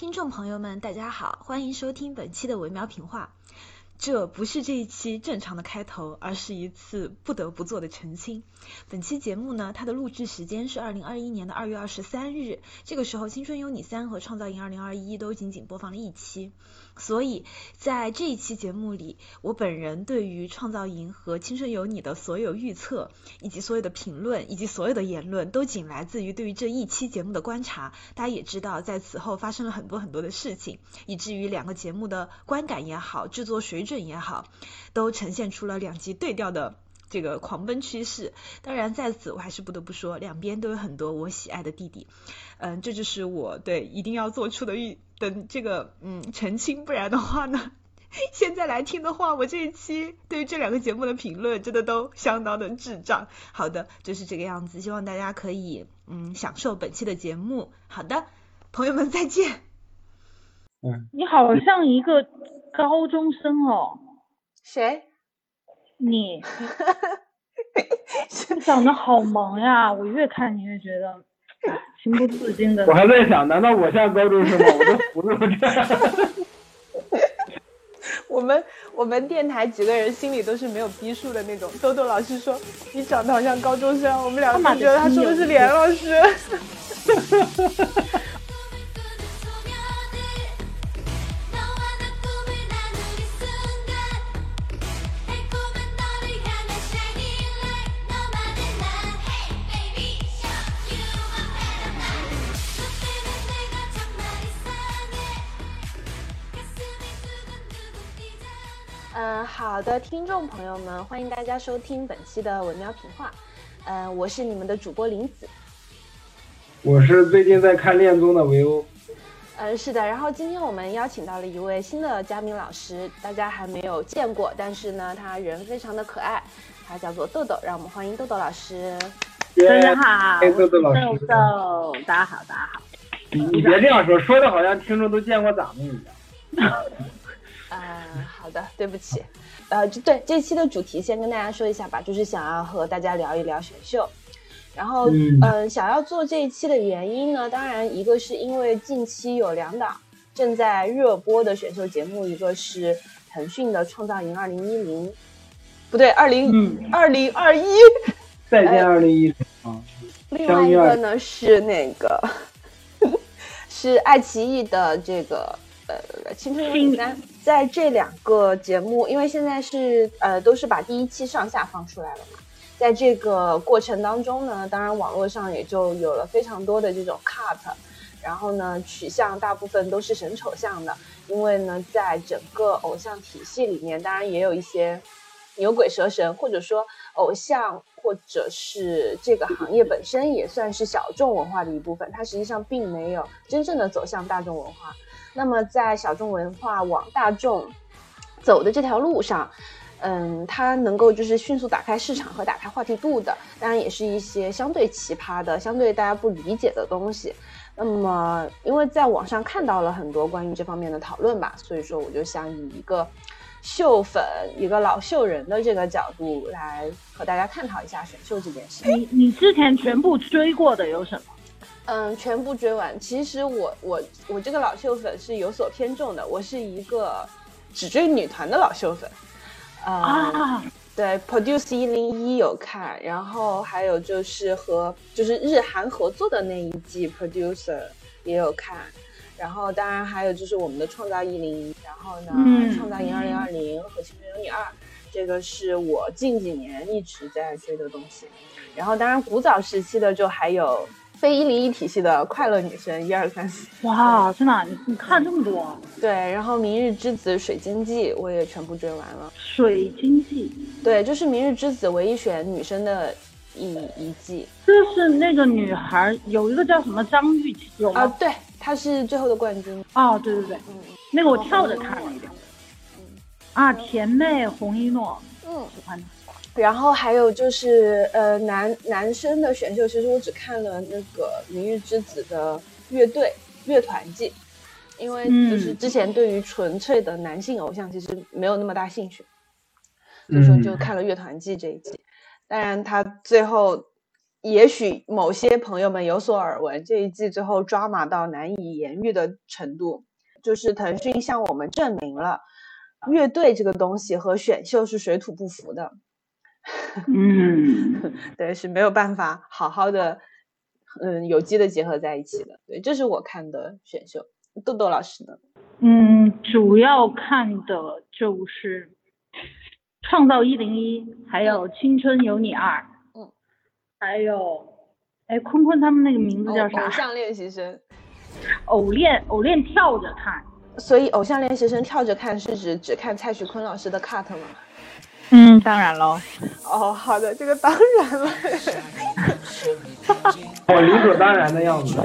听众朋友们，大家好，欢迎收听本期的维喵评话。这不是这一期正常的开头，而是一次不得不做的澄清。本期节目呢，它的录制时间是二零二一年的二月二十三日，这个时候《青春有你三》和《创造营二零二一》都仅仅播放了一期，所以在这一期节目里，我本人对于《创造营》和《青春有你》的所有预测，以及所有的评论，以及所有的言论，都仅来自于对于这一期节目的观察。大家也知道，在此后发生了很多很多的事情，以至于两个节目的观感也好，制作水准也好，都呈现出了两极对调的这个狂奔趋势。当然，在此我还是不得不说，两边都有很多我喜爱的弟弟。嗯，这就是我对一定要做出的预的这个嗯澄清，不然的话呢，现在来听的话，我这一期对于这两个节目的评论真的都相当的智障。好的，就是这个样子，希望大家可以嗯享受本期的节目。好的，朋友们再见。嗯，你好像一个高中生哦，谁？你 你长得好萌呀，我越看你越觉得哎情不自禁的我。还在想，难道我像高中生吗？我都服了这样。我们我们电台几个人心里都是没有逼数的那种。豆豆老师说你长得好像高中生，我们两个就觉得他说的是连老师。嗯，好的，听众朋友们，欢迎大家收听本期的文喵评话。嗯，我是你们的主播林子。我是最近在看恋综的维欧，嗯，是的，然后今天我们邀请到了一位新的嘉宾老师，大家还没有见过，但是呢，他人非常的可爱，他叫做豆豆，让我们欢迎豆豆老师。大家好，豆豆老师豆豆，大家好，大家好。你你别这样说，说的好像听众都见过咱们一样。嗯，好的，对不起。呃，就对这期的主题先跟大家说一下吧，就是想要和大家聊一聊选秀。然后，嗯、嗯想要做这一期的原因呢，当然一个是因为近期有两档正在热播的选秀节目，一个是腾讯的《创造营二零一零》，不对，二零嗯。二零二一。再见二零一零。啊，另外一个呢是那个 是爱奇艺的这个呃《青春有你三》，在这两个节目，因为现在是呃都是把第一期上下放出来了嘛，在这个过程当中呢，当然网络上也就有了非常多的这种 cut，然后呢取向大部分都是神丑向的，因为呢在整个偶像体系里面，当然也有一些牛鬼蛇神，或者说偶像或者是这个行业本身也算是小众文化的一部分，它实际上并没有真正的走向大众文化。那么在小众文化往大众走的这条路上，嗯，它能够就是迅速打开市场和打开话题度的，当然也是一些相对奇葩的、相对大家不理解的东西。那么，因为在网上看到了很多关于这方面的讨论吧，所以说我就想以一个秀粉、一个老秀人的这个角度来和大家探讨一下选秀这件事。你你之前全部追过的有什么？嗯，全部追完。其实我我我这个老秀粉是有所偏重的，我是一个只追女团的老秀粉。呃、啊，对，Produce 一零一有看，然后还有就是和就是日韩合作的那一季 Producer 也有看，然后当然还有就是我们的创造一零一，然后呢，嗯创造营二零二零和青春有你二，这个是我近几年一直在追的东西。然后当然古早时期的就还有非一零一体系的快乐女生一二三四，哇，真的啊，你你看这么多？对，然后明日之子水晶记我也全部追完了。水晶记，对，就是《明日之子》唯一选女生的一一季就是那个女孩有一个叫什么张玉琪有啊，吗？对，她是最后的冠军。哦，对对对，嗯那个我跳着看了一遍。啊，甜妹洪一诺，嗯，喜欢她。然后还有就是呃男男生的选秀，其实我只看了那个《明日之子》的乐队乐团季，因为就是嗯之前对于纯粹的男性偶像其实没有那么大兴趣，所以说就看了乐团季这一季。当然，他最后也许某些朋友们有所耳闻，这一季最后抓马到难以言喻的程度，就是腾讯向我们证明了乐队这个东西和选秀是水土不服的。嗯，对，是没有办法好好的，嗯，有机的结合在一起的。对，这是我看的选秀。豆豆老师呢？嗯，主要看的就是《创造一零一》，还有《青春有你二》。嗯。还有，哎，坤坤他们那个名字叫啥？偶像练习生。偶练，偶练跳着看。所以，偶像练习生跳着看是指只看蔡徐坤老师的 cut 吗？嗯，当然喽。哦，好的，这个当然了。我理所当然的样子，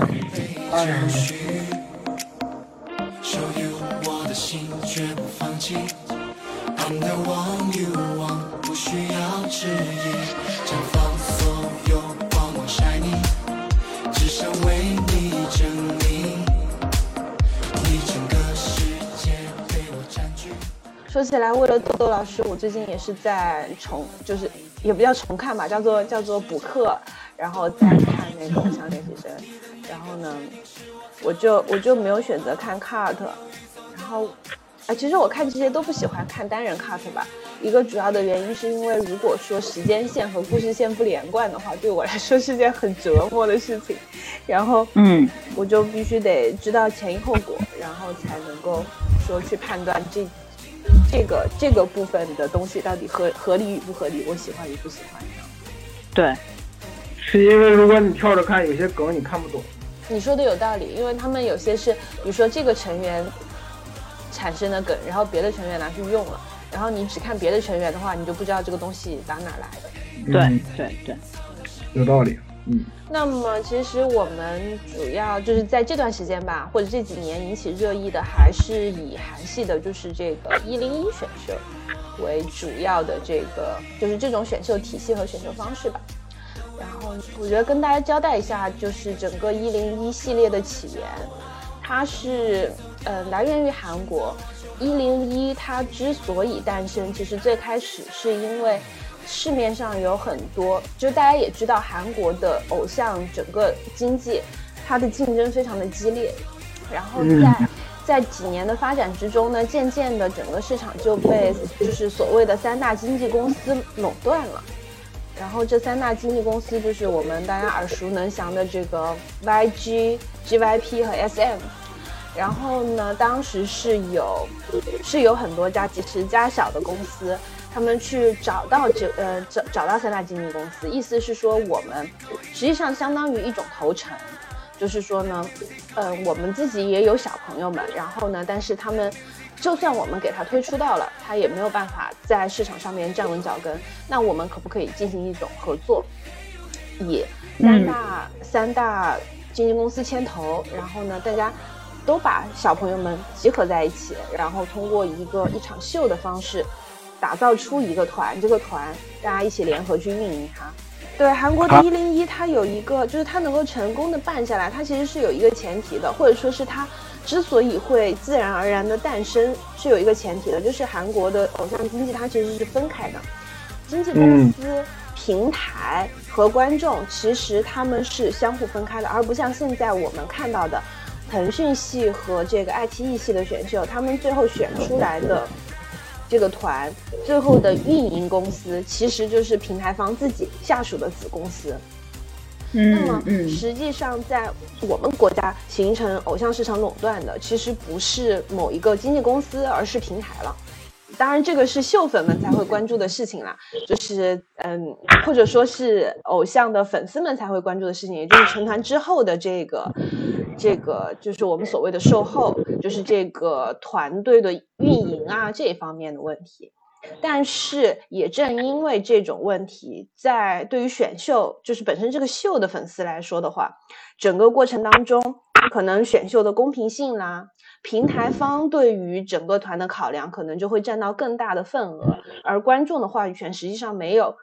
当然。说起来，为了豆豆老师，我最近也是在重，就是也不叫重看吧，叫做叫做补课，然后再看那个《偶像练习生》，然后呢，我就我就没有选择看 cut，然后，啊，其实我看这些都不喜欢看单人 cut 吧，一个主要的原因是因为如果说时间线和故事线不连贯的话，对我来说是件很折磨的事情，然后，嗯，我就必须得知道前因后果，然后才能够说去判断这。这个这个部分的东西到底合合理与不合理，我喜欢与不喜欢对，是因为如果你跳着看，有些梗你看不懂。你说的有道理，因为他们有些是，比如说这个成员产生的梗，然后别的成员拿去用了，然后你只看别的成员的话，你就不知道这个东西打哪来的。对对对，有道理。嗯，那么其实我们主要就是在这段时间吧，或者这几年引起热议的，还是以韩系的，就是这个一零一选秀为主要的这个，就是这种选秀体系和选秀方式吧。然后我觉得跟大家交代一下，就是整个一零一系列的起源，它是呃来源于韩国。一零一它之所以诞生，其实最开始是因为。市面上有很多，就大家也知道，韩国的偶像整个经济，它的竞争非常的激烈。然后在在几年的发展之中呢，渐渐的整个市场就被就是所谓的三大经纪公司垄断了。然后这三大经纪公司就是我们大家耳熟能详的这个 YG、GYP 和 SM。然后呢，当时是有是有很多家几十家小的公司。他们去找到这呃找找到三大经纪公司，意思是说我们实际上相当于一种投诚，就是说呢，呃我们自己也有小朋友们，然后呢，但是他们就算我们给他推出到了，他也没有办法在市场上面站稳脚跟，那我们可不可以进行一种合作，以三大三大经纪公司牵头，然后呢，大家都把小朋友们集合在一起，然后通过一个一场秀的方式。打造出一个团，这个团大家一起联合去运营它。对，韩国的一零一，它有一个，就是它能够成功的办下来，它其实是有一个前提的，或者说是它之所以会自然而然的诞生，是有一个前提的，就是韩国的偶像经济它其实是分开的，经纪公司、平台和观众其实他们是相互分开的，而不像现在我们看到的腾讯系和这个爱奇艺系的选秀，他们最后选出来的。这个团最后的运营公司其实就是平台方自己下属的子公司。那么实际上在我们国家形成偶像市场垄断的，其实不是某一个经纪公司，而是平台了。当然，这个是秀粉们才会关注的事情啦，就是嗯，或者说是偶像的粉丝们才会关注的事情，也就是成团之后的这个，这个就是我们所谓的售后，就是这个团队的运营啊这一方面的问题。但是也正因为这种问题，在对于选秀，就是本身这个秀的粉丝来说的话，整个过程当中，可能选秀的公平性啦。平台方对于整个团的考量，可能就会占到更大的份额，而观众的话语权实际上没有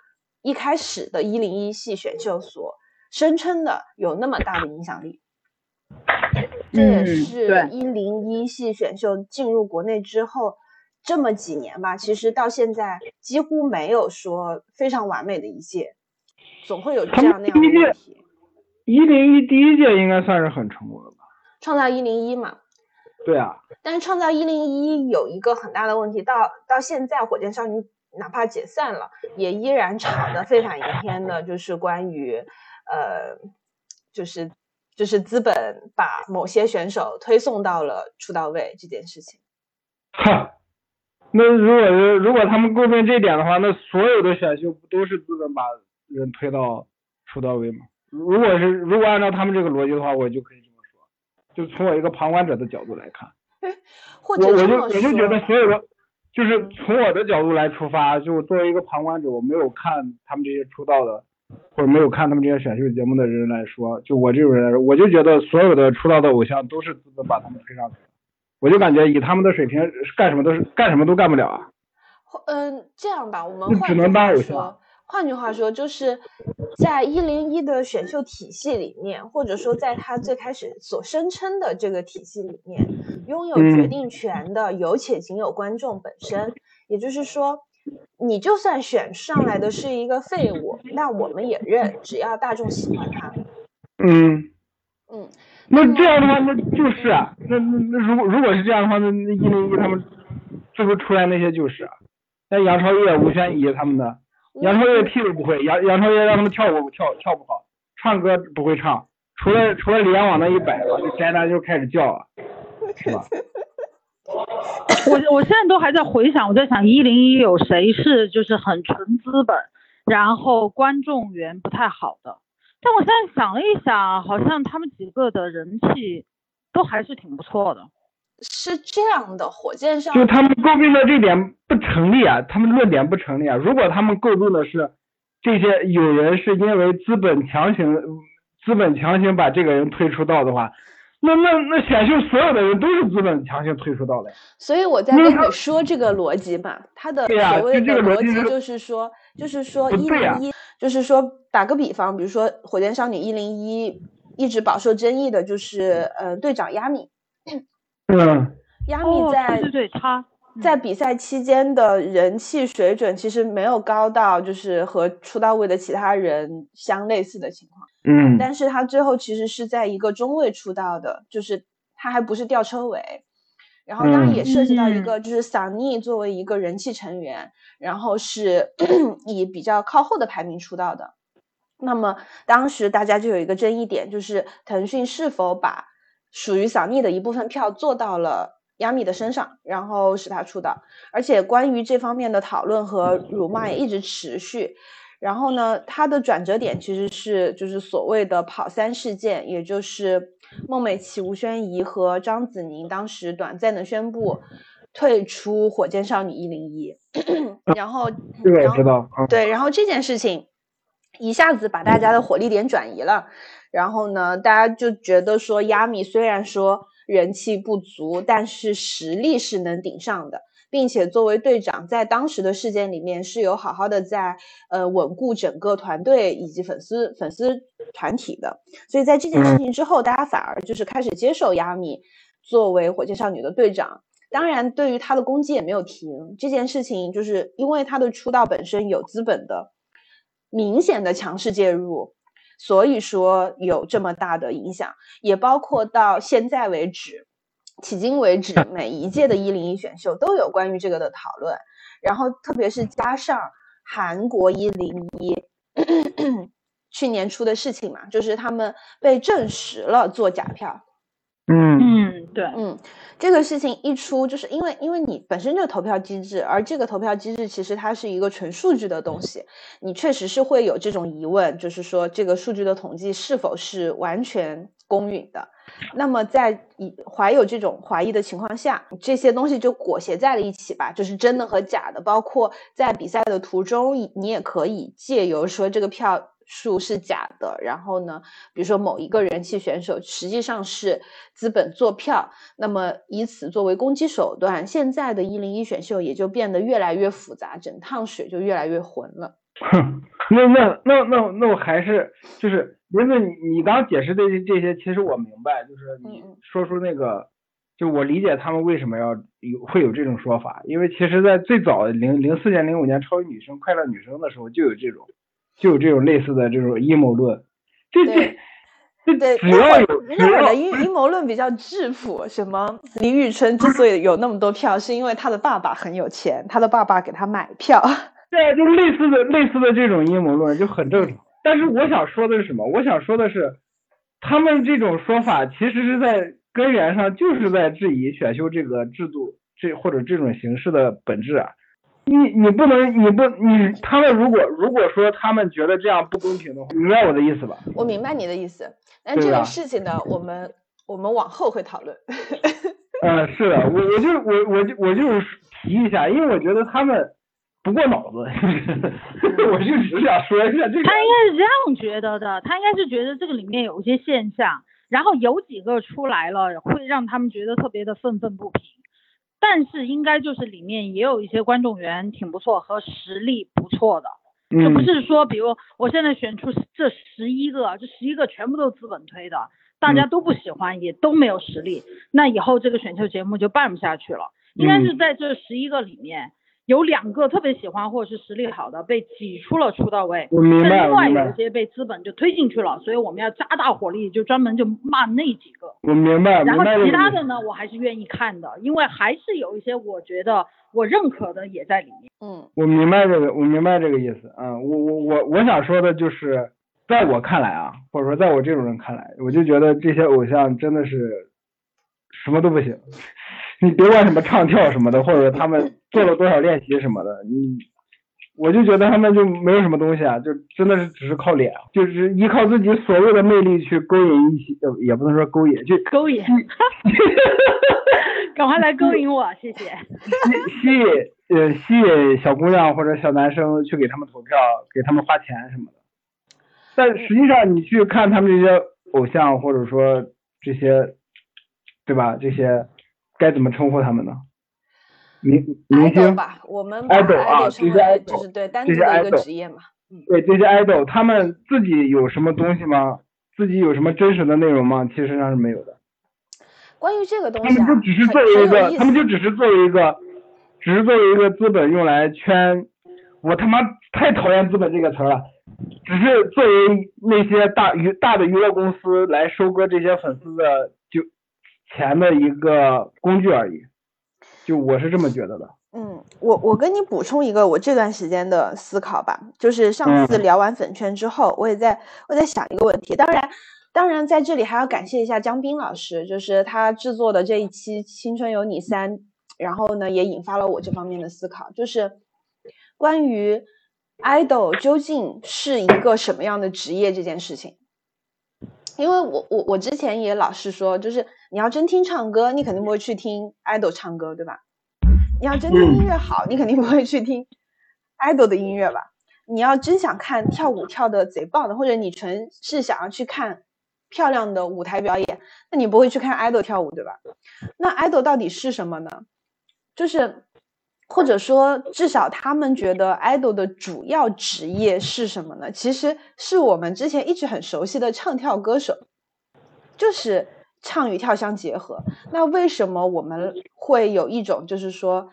一开始的一零一系选秀所声称的有那么大的影响力。这也是一零一系选秀进入国内之后这么几年吧，其实到现在几乎没有说非常完美的一届。总会有这样那样的问题。一零一第一届应该算是很成功的吧？创造一零一嘛。对啊。但是创造一零一有一个很大的问题，到到现在火箭少女哪怕解散了，也依然吵得沸反盈天的，就是关于呃，就是就是资本把某些选手推送到了出道位这件事情。哈，那如果是如果他们诟病这点的话，那所有的选秀不都是资本把人推到出道位吗？如果是如果按照他们这个逻辑的话，我就可以就从我一个旁观者的角度来看，或者我我就我就觉得所有的就是从我的角度来出发，就作为一个旁观者，我没有看他们这些出道的或者没有看他们这些选秀节目的人来说，就我这种人来说，我就觉得所有的出道的偶像都是资本把他们推上去的。我就感觉以他们的水平干什么都是干什么都干不了啊。嗯，这样吧，我们只能当偶像。换句话说，就是在一零一的选秀体系里面，或者说在他最开始所声称的这个体系里面，拥有决定权的有且仅有观众本身。也就是说，你就算选上来的是一个废物，那我们也认，只要大众喜欢他。嗯嗯。那这样的话，那就是啊，那那那如果如果是这样的话，那那一零一他们最后出来那些就是啊，像杨超越、吴宣仪他们的，杨超越屁都不会，杨杨超越让他们跳舞跳跳不好，唱歌不会唱，除了除了脸往那一摆，这宅男就开始叫了，是吧？我我现在都还在回想，我在想一零一有谁是就是很纯资本，然后观众缘不太好的。但我现在想了一想，好像他们几个的人气都还是挺不错的。是这样的，火箭上就他们诟病的这点不成立啊，他们论点不成立啊。如果他们诟病的是这些有人是因为资本强行资本强行把这个人推出道的话，那那那选秀所有的人都是资本强行推出道的。所以我在跟你说这个逻辑嘛，他的所谓的逻辑就是说，就是说一零一。就是说，打个比方，比如说《火箭少女一零一》一直饱受争议的，就是呃队长亚米。嗯。亚米在对对他在比赛期间的人气水准其实没有高到就是和出道位的其他人相类似的情况。嗯。但是他最后其实是在一个中位出道的，就是他还不是吊车尾。然后当然也涉及到一个，就是桑尼作为一个人气成员，然后是 以比较靠后的排名出道的。那么当时大家就有一个争议点，就是腾讯是否把属于桑尼的一部分票做到了亚米的身上，然后使他出道。而且关于这方面的讨论和辱骂也一直持续。然后呢，它的转折点其实是就是所谓的跑三事件，也就是。孟美岐、吴宣仪和张子宁当时短暂的宣布退出火箭少女一零一，然后，对，知道，对，然后这件事情一下子把大家的火力点转移了，然后呢，大家就觉得说，亚米虽然说人气不足，但是实力是能顶上的。并且作为队长，在当时的事件里面是有好好的在呃稳固整个团队以及粉丝粉丝团体的，所以在这件事情之后，大家反而就是开始接受亚米作为火箭少女的队长。当然，对于他的攻击也没有停。这件事情就是因为他的出道本身有资本的明显的强势介入，所以说有这么大的影响，也包括到现在为止。迄今为止，每一届的一零一选秀都有关于这个的讨论，然后特别是加上韩国一零一 去年出的事情嘛，就是他们被证实了做假票。嗯嗯，对，嗯，这个事情一出，就是因为因为你本身就投票机制，而这个投票机制其实它是一个纯数据的东西，你确实是会有这种疑问，就是说这个数据的统计是否是完全公允的。那么在以怀有这种怀疑的情况下，这些东西就裹挟在了一起吧，就是真的和假的，包括在比赛的途中，你也可以借由说这个票。数是假的，然后呢，比如说某一个人气选手实际上是资本做票，那么以此作为攻击手段，现在的一零一选秀也就变得越来越复杂，整趟水就越来越浑了。哼，那那那那那我还是就是，因为你你刚解释这些这些，其实我明白，就是你说出那个，就我理解他们为什么要有会有这种说法，因为其实在最早零零四年零五年超级女生快乐女生的时候就有这种。就有这种类似的这种阴谋论。这对这对，只要有只那会儿要的阴阴谋论比较质朴，什么李宇春之所以有那么多票，是因为他的爸爸很有钱，他的爸爸给他买票。对，就类似的类似的这种阴谋论就很正常。但是我想说的是什么？我想说的是，他们这种说法其实是在根源上就是在质疑选秀这个制度这或者这种形式的本质啊。你你不能你不你他们如果如果说他们觉得这样不公平的话，你明白我的意思吧？我明白你的意思，但这个事情呢，我们我们往后会讨论。嗯，是的，我我就我我就我就是提一下，因为我觉得他们不过脑子，我就只是想说一下这个。他应该是这样觉得的，他应该是觉得这个里面有一些现象，然后有几个出来了，会让他们觉得特别的愤愤不平。但是应该就是里面也有一些观众缘挺不错和实力不错的，就不嗯。是说比如我现在选出这十一个，这十一个全部都是资本推的，大家都不喜欢，也都没有实力，那以后这个选秀节目就办不下去了。应该是在这十一个里面，有两个特别喜欢或者是实力好的被挤出了出道位，我明白，但另外有一，些被资本就推进去了，所以我们要加大火力，就专门就骂那几个。我明白，然后其他的呢，我还是愿意看的，因为还是有一些我觉得我认可的也在里面。嗯我明白这个，我明白这个意思。嗯，我我我我想说的就是，在我看来啊，或者说在我这种人看来，我就觉得这些偶像真的是什么都不行。你别管什么唱跳什么的，或者他们做了多少练习什么的，你我就觉得他们就没有什么东西啊，就真的是只是靠脸，就是依靠自己所谓的魅力去勾引一些，呃也不能说勾引，就勾引，赶快来勾引我，谢谢。吸吸引呃吸引小姑娘或者小男生去给他们投票，给他们花钱什么的。但实际上你去看他们这些偶像或者说这些，对吧？这些该怎么称呼他们呢？明明星，吧，我们把 idol 啊这些就是对单独的一个职业嘛。对这些 idol，他们自己有什么东西吗？自己有什么真实的内容吗？其实上是没有的。关于这个东他西啊，们就只是很作为一个，他们就只是作为一个，只是作为一个资本用来圈，我他妈太讨厌资本这个词儿了，只是作为那些大娱大的娱乐公司来收割这些粉丝的就钱的一个工具而已，就我是这么觉得的。嗯，我我跟你补充一个我这段时间的思考吧，就是上次嗯聊完粉圈之后，我也在我在想一个问题，当然。当然，在这里还要感谢一下江斌老师，就是他制作的这一期《青春有你三》，然后呢，也引发了我这方面的思考，就是关于 idol 究竟是一个什么样的职业这件事情。因为我我我之前也老是说，就是你要真听唱歌，你肯定不会去听 idol 唱歌，对吧？你要真听音乐好，你肯定不会去听 idol 的音乐吧？你要真想看跳舞跳的贼棒的，或者你纯是想要去看漂亮的舞台表演，那你不会去看 idol 跳舞，对吧？那 idol 到底是什么呢？就是或者说至少他们觉得 idol 的主要职业是什么呢？其实是我们之前一直很熟悉的唱跳歌手，就是唱与跳相结合。那为什么我们会有一种就是说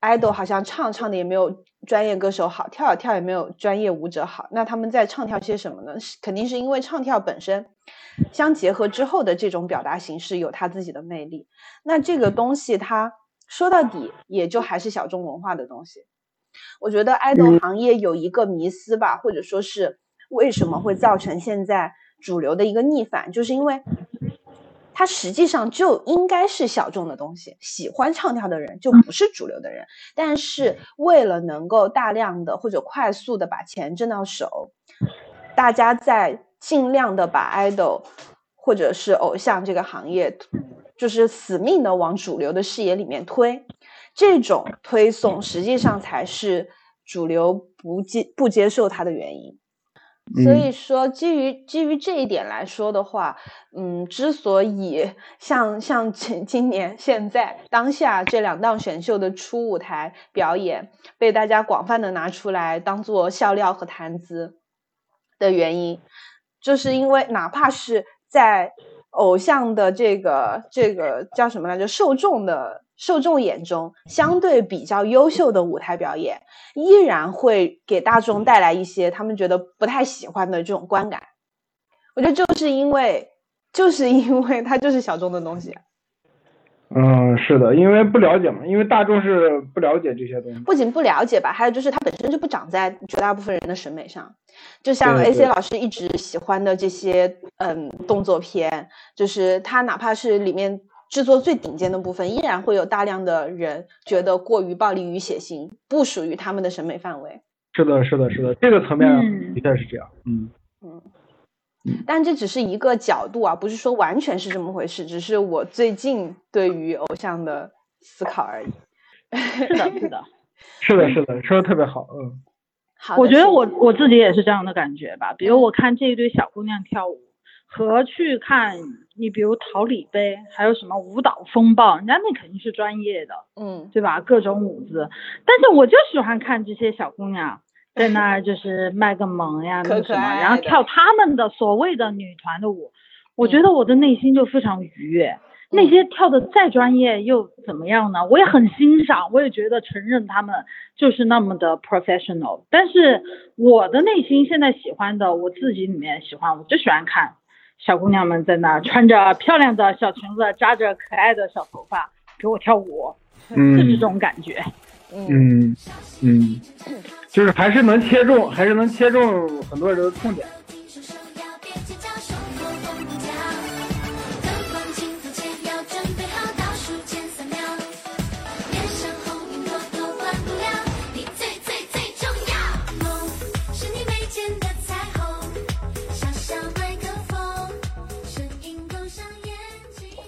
，idol 好像唱唱的也没有专业歌手好，跳跳也没有专业舞者好？那他们在唱跳些什么呢？肯定是因为唱跳本身相结合之后的这种表达形式有它自己的魅力。那这个东西它说到底也就还是小众文化的东西。我觉得爱豆行业有一个迷思吧，或者说是为什么会造成现在主流的一个逆反，就是因为它实际上就应该是小众的东西，喜欢唱跳的人就不是主流的人。但是为了能够大量的或者快速的把钱挣到手，大家在尽量的把 idol 或者是偶像这个行业，就是死命的往主流的视野里面推。这种推送实际上才是主流不接不接受它的原因。所以说，基于基于这一点来说的话，嗯，之所以像像今今年现在当下这两档选秀的初舞台表演被大家广泛的拿出来当做笑料和谈资的原因，就是因为哪怕是在偶像的这个这个叫什么来着？受众的受众眼中相对比较优秀的舞台表演，依然会给大众带来一些他们觉得不太喜欢的这种观感。我觉得就是因为，就是因为它就是小众的东西。嗯，是的，因为不了解嘛，因为大众是不了解这些东西。不仅不了解吧，还有就是它本身就不长在绝大部分人的审美上。就像 A C 老师一直喜欢的这些，嗯，动作片，就是它哪怕是里面制作最顶尖的部分，依然会有大量的人觉得过于暴力与血腥，不属于他们的审美范围。是的，是的，是的，这个层面的确是这样。嗯嗯。但这只是一个角度啊，不是说完全是这么回事，只是我最近对于偶像的思考而已。是的，是的，是的，是的，说的特别好，嗯。好，我觉得我我自己也是这样的感觉吧。比如我看这一堆小姑娘跳舞，和去看你，比如桃李杯，还有什么舞蹈风暴，人家那肯定是专业的，嗯，对吧？各种舞姿，但是我就喜欢看这些小姑娘。在那儿就是卖个萌呀，那什么，然后跳他们的所谓的女团的舞，我觉得我的内心就非常愉悦。那些跳的再专业又怎么样呢？我也很欣赏，我也觉得承认他们就是那么的 professional。但是我的内心现在喜欢的，我自己里面喜欢，我就喜欢看小姑娘们在那儿穿着漂亮的小裙子，扎着可爱的小头发给我跳舞，就是这种感觉。嗯嗯，就是还是能切中，还是能切中很多人的痛点。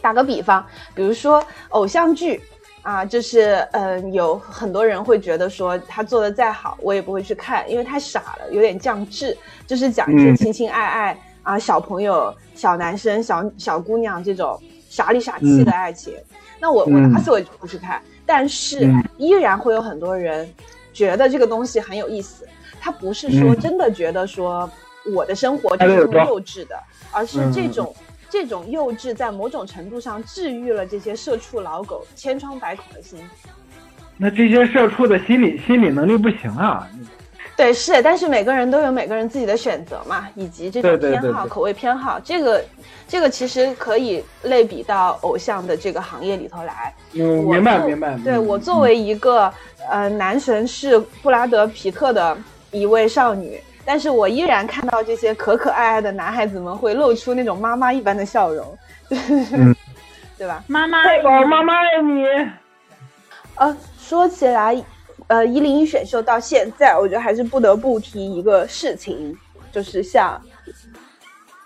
打个比方，比如说偶像剧。啊，就是嗯，有很多人会觉得说他做的再好，我也不会去看，因为太傻了，有点降智，就是讲一些情情爱爱啊，小朋友、小男生、小小姑娘这种傻里傻气的爱情。那我我打死我也不去看，但是依然会有很多人觉得这个东西很有意思。他不是说真的觉得说我的生活就是幼稚的，而是这种。这种幼稚在某种程度上治愈了这些社畜老狗千疮百孔的心。那这些社畜的心理心理能力不行啊。对，是，但是每个人都有每个人自己的选择嘛，以及这种偏好、口味偏好。这个，这个其实可以类比到偶像的这个行业里头来。嗯，明白明白。对我作为一个呃男神是布拉德皮特的一位少女。但是我依然看到这些可可爱爱的男孩子们会露出那种妈妈一般的笑容，对吧？妈妈，宝妈妈爱你。呃，说起来，呃，一零一选秀到现在，我觉得还是不得不提一个事情，就是像，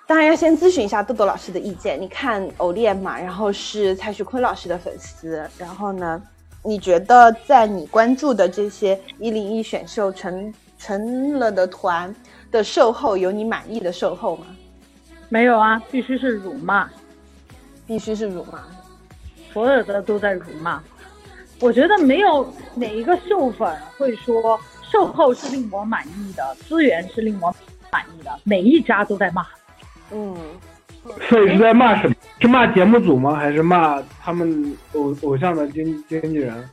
当然要先咨询一下豆豆老师的意见。你看偶练嘛，然后是蔡徐坤老师的粉丝，然后呢，你觉得在你关注的这些一零一选秀成？成了的团的售后有你满意的售后吗？没有啊，必须是辱骂，必须是辱骂，所有的都在辱骂。我觉得没有哪一个秀粉会说售后是令我满意的，资源是令我满意的，每一家都在骂。嗯，所以是在骂什么？是骂节目组吗？还是骂他们偶偶像的经经纪人？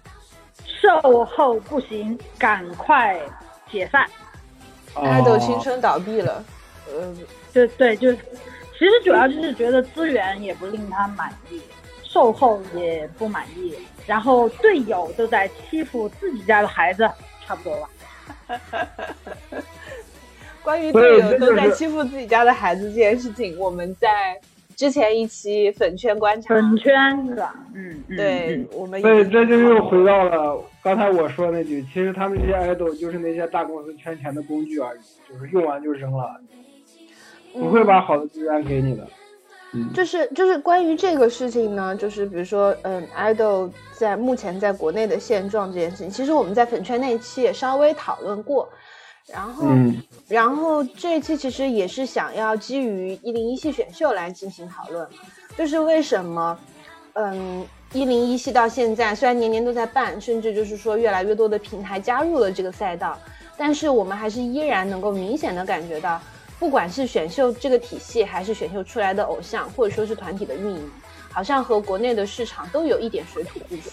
售后不行，赶快。解散，爱豆青春倒闭了，呃，就对，就其实主要就是觉得资源也不令他满意，售后也不满意，然后队友都在欺负自己家的孩子，差不多吧。关于队友都在欺负自己家的孩子这件事情，我们在。之前一期粉圈观察，粉圈是吧？嗯，对，我们对，这就又回到了刚才我说那句，其实他们这些 idol 就是那些大公司圈钱的工具而已，就是用完就扔了，不会把好的资源给你的。嗯，就是就是关于这个事情呢，就是比如说，嗯，，idol 在目前在国内的现状这件事情，其实我们在粉圈那一期也稍微讨论过。然后，然后这一期其实也是想要基于一零一系选秀来进行讨论，就是为什么，嗯，一零一系到现在虽然年年都在办，甚至就是说越来越多的平台加入了这个赛道，但是我们还是依然能够明显的感觉到，不管是选秀这个体系，还是选秀出来的偶像，或者说是团体的运营，好像和国内的市场都有一点水土不服。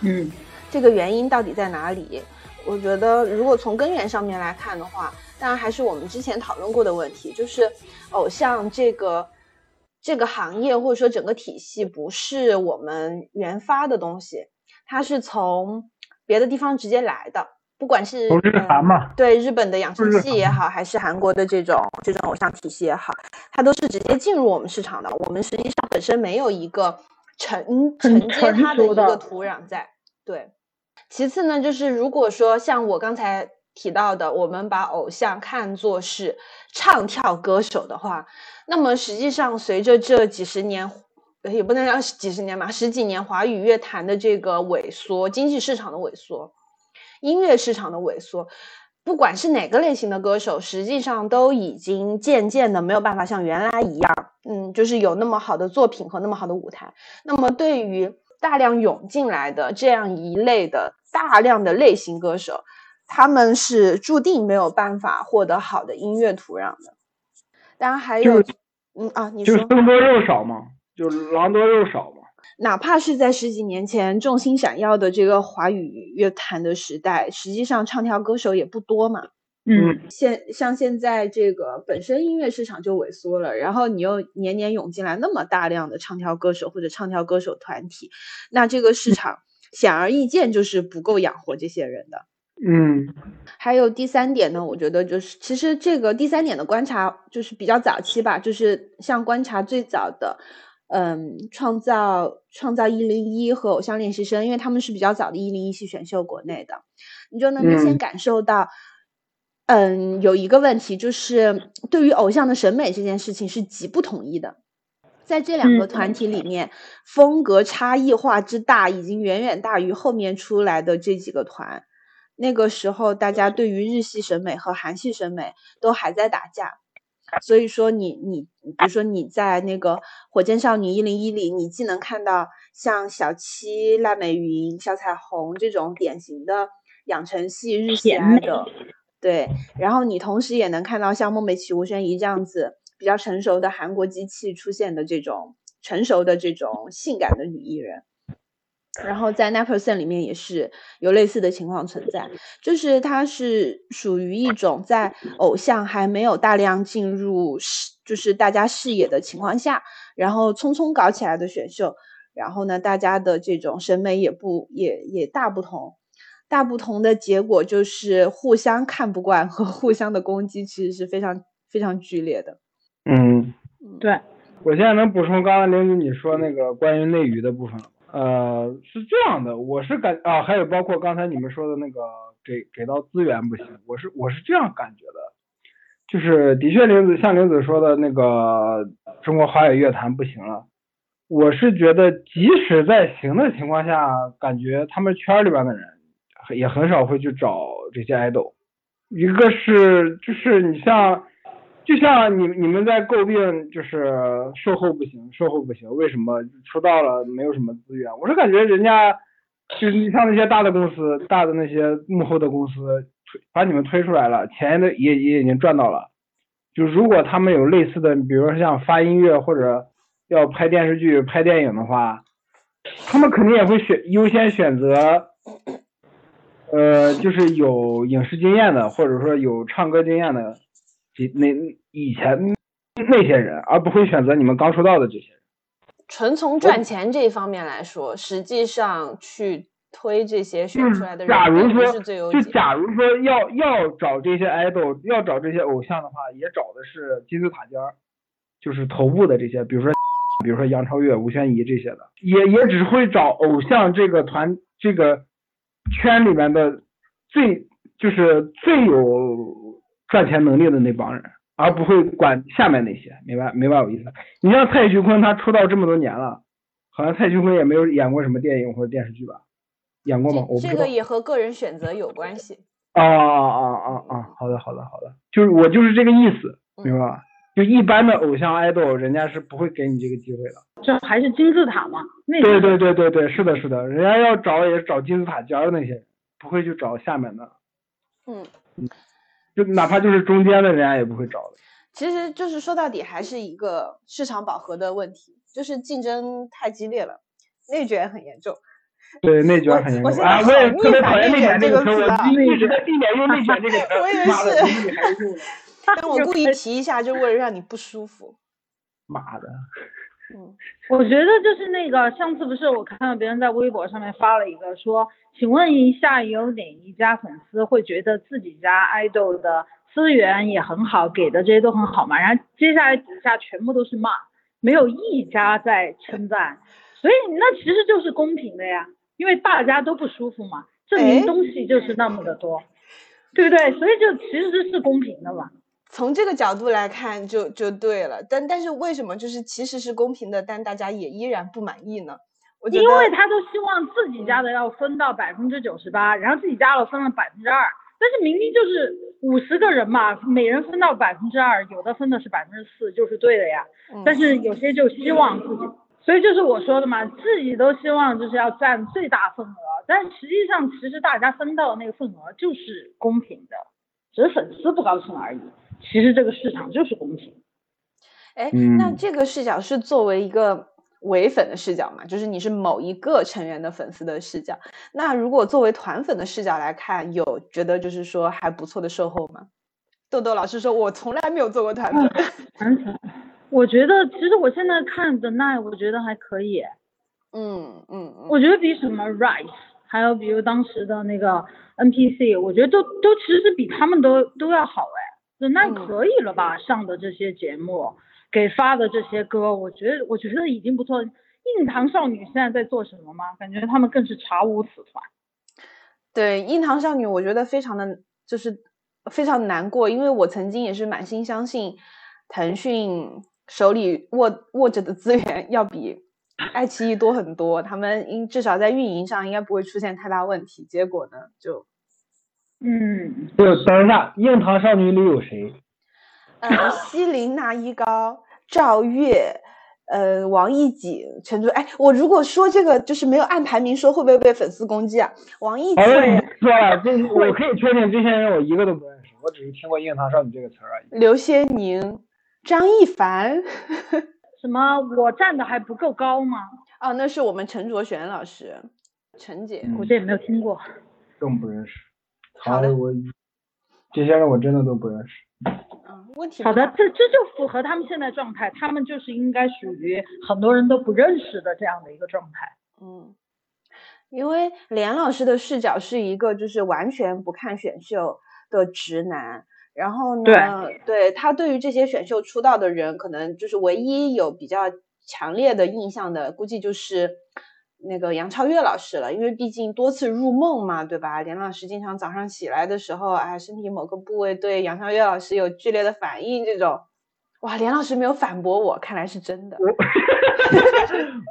嗯，这个原因到底在哪里？我觉得，如果从根源上面来看的话，当然还是我们之前讨论过的问题，就是偶像这个这个行业或者说整个体系不是我们原发的东西，它是从别的地方直接来的，不管是从日韩嘛，对日本的养成系也好，还是韩国的这种这种偶像体系也好，它都是直接进入我们市场的。我们实际上本身没有一个承承接它的一个土壤在，对。其次呢，就是如果说像我刚才提到的，我们把偶像看作是唱跳歌手的话，那么实际上随着这几十年，也不能叫几十年吧，十几年华语乐坛的这个萎缩，经济市场的萎缩，音乐市场的萎缩，不管是哪个类型的歌手，实际上都已经渐渐的没有办法像原来一样，嗯，就是有那么好的作品和那么好的舞台。那么对于大量涌进来的这样一类的。大量的类型歌手，他们是注定没有办法获得好的音乐土壤的。当然还有，嗯啊，你说，就僧多肉少嘛，就狼多肉少嘛。哪怕是在十几年前众星闪耀的这个华语乐坛的时代，实际上唱跳歌手也不多嘛。嗯，现像现在这个本身音乐市场就萎缩了，然后你又年年涌进来那么大量的唱跳歌手或者唱跳歌手团体，那这个市场。显而易见，就是不够养活这些人的。嗯，还有第三点呢，我觉得就是，其实这个第三点的观察就是比较早期吧，就是像观察最早的，嗯，创造创造一零一和偶像练习生，因为他们是比较早的一零一系选秀国内的，你就能明显感受到，嗯，有一个问题就是对于偶像的审美这件事情是极不统一的。在这两个团体里面，风格差异化之大，已经远远大于后面出来的这几个团。那个时候，大家对于日系审美和韩系审美都还在打架。所以说，你你，比如说你在那个火箭少女一零一里，你既能看到像小七、赖美云、小彩虹这种典型的养成系日系爱的，对，然后你同时也能看到像孟美岐、吴宣仪这样子。比较成熟的韩国机器出现的这种成熟的这种性感的女艺人，然后在 n e p e r s o n 里面也是有类似的情况存在，就是它是属于一种在偶像还没有大量进入视就是大家视野的情况下，然后匆匆搞起来的选秀，然后呢，大家的这种审美也不也也大不同，大不同的结果就是互相看不惯和互相的攻击，其实是非常非常剧烈的。嗯，对，我现在能补充刚刚玲子你说那个关于内娱的部分了。呃，是这样的，我是感啊，还有包括刚才你们说的那个给给到资源不行，我是我是这样感觉的，就是的确玲子像玲子说的那个中国华语乐坛不行了，我是觉得即使在行的情况下，感觉他们圈里边的人也很少会去找这些爱豆，一个是就是你像。就像你你们在诟病，就是售后不行，售后不行，为什么出道了没有什么资源？我是感觉人家，就是你像那些大的公司，大的那些幕后的公司推把你们推出来了，钱的也也已经赚到了。就如果他们有类似的，比如说像发音乐或者要拍电视剧、拍电影的话，他们肯定也会选优先选择，呃，就是有影视经验的，或者说有唱歌经验的。那以前那些人，而不会选择你们刚出道的这些人。纯从赚钱这一方面来说，实际上去推这些选出来的人，假如说就假如说要要找这些 idol，，要找这些偶像的话，也找的是金字塔尖儿，就是头部的这些，比如说比如说杨超越、吴宣仪这些的，也也只会找偶像这个团这个圈里面的最就是最有。赚钱能力的那帮人，而不会管下面那些，明白明白我意思？你像蔡徐坤，他出道这么多年了，好像蔡徐坤也没有演过什么电影或者电视剧吧？演过吗？我不这个也和个人选择有关系。啊啊啊啊啊！好的好的好的，就是我就是这个意思，明白吧？就一般的偶像爱豆，人家是不会给你这个机会的。这还是金字塔嘛？对对对对对，是的是的，人家要找也找金字塔尖的那些人，不会去找下面的。嗯嗯。就哪怕就是中间的人家也不会找的。其实就是说到底还是一个市场饱和的问题，就是竞争太激烈了，内卷很严重。对，内卷很严重。啊，我也特别讨厌“内卷”这个词，我 一直在避免用“内卷”这个词。我也是。但我故意提一下，就为了让你不舒服。妈的。嗯，我觉得就是那个上次不是我看到别人在微博上面发了一个说，请问一下有哪一家粉丝会觉得自己家爱豆的资源也很好，给的这些都很好嘛？然后接下来底下全部都是骂，没有一家在称赞，所以那其实就是公平的呀，因为大家都不舒服嘛，证明东西就是那么的多，对不对？所以就其实是公平的嘛。从这个角度来看，就就对了。但但是为什么就是其实是公平的，但大家也依然不满意呢？我因为他都希望自己家的要分到百分之九十八，然后自己家的分了百分之二。但是明明就是五十个人嘛，每人分到百分之二，有的分的是百分之四，就是对的呀。但是有些就希望自己，所以就是我说的嘛，自己都希望就是要占最大份额，但实际上其实大家分到的那个份额就是公平的，只是粉丝不高兴而已。其实这个市场就是公平。哎，那这个视角是作为一个唯粉的视角嘛？就是你是某一个成员的粉丝的视角。那如果作为团粉的视角来看，有觉得就是说还不错的售后吗？豆豆老师说，我从来没有做过团粉。团粉，我觉得其实我现在看的那，我觉得还可以。嗯嗯嗯。我觉得比什么 Rise，还有比如当时的那个 NPC，我觉得都都其实比他们都都要好哎。那可以了吧？上的这些节目，给发的这些歌，我觉得我觉得已经不错。硬糖少女现在在做什么吗？感觉他们更是查无此团。对，硬糖少女，我觉得非常的就是非常难过，因为我曾经也是满心相信腾讯手里握握着的资源要比爱奇艺多很多，他们应至少在运营上应该不会出现太大问题。结果呢，就。嗯，就等一下，硬糖少女里有谁？呃，西林娜依高、赵月，呃，王艺瑾、陈竹。哎，我如果说这个就是没有按排名说，会不会被粉丝攻击啊？王艺瑾。说了，这我可以确定，这些人我一个都不认识，我只是听过硬糖少女这个词而已。刘些宁、张一凡。什么？我站的还不够高吗？哦，那是我们陈卓璇老师，陈姐，我这也没有听过。更不认识。好的，我这些人我真的都不认识。嗯，问题好的，这这就符合他们现在状态，他们就是应该属于很多人都不认识的这样的一个状态。嗯，因为连老师的视角是一个就是完全不看选秀的直男，然后呢，对，对他对于这些选秀出道的人，可能就是唯一有比较强烈的印象的，估计就是。那个杨超越老师了，因为毕竟多次入梦嘛，对吧？连老师经常早上起来的时候，哎，身体某个部位对杨超越老师有剧烈的反应，这种，哇，连老师没有反驳我，看来是真的。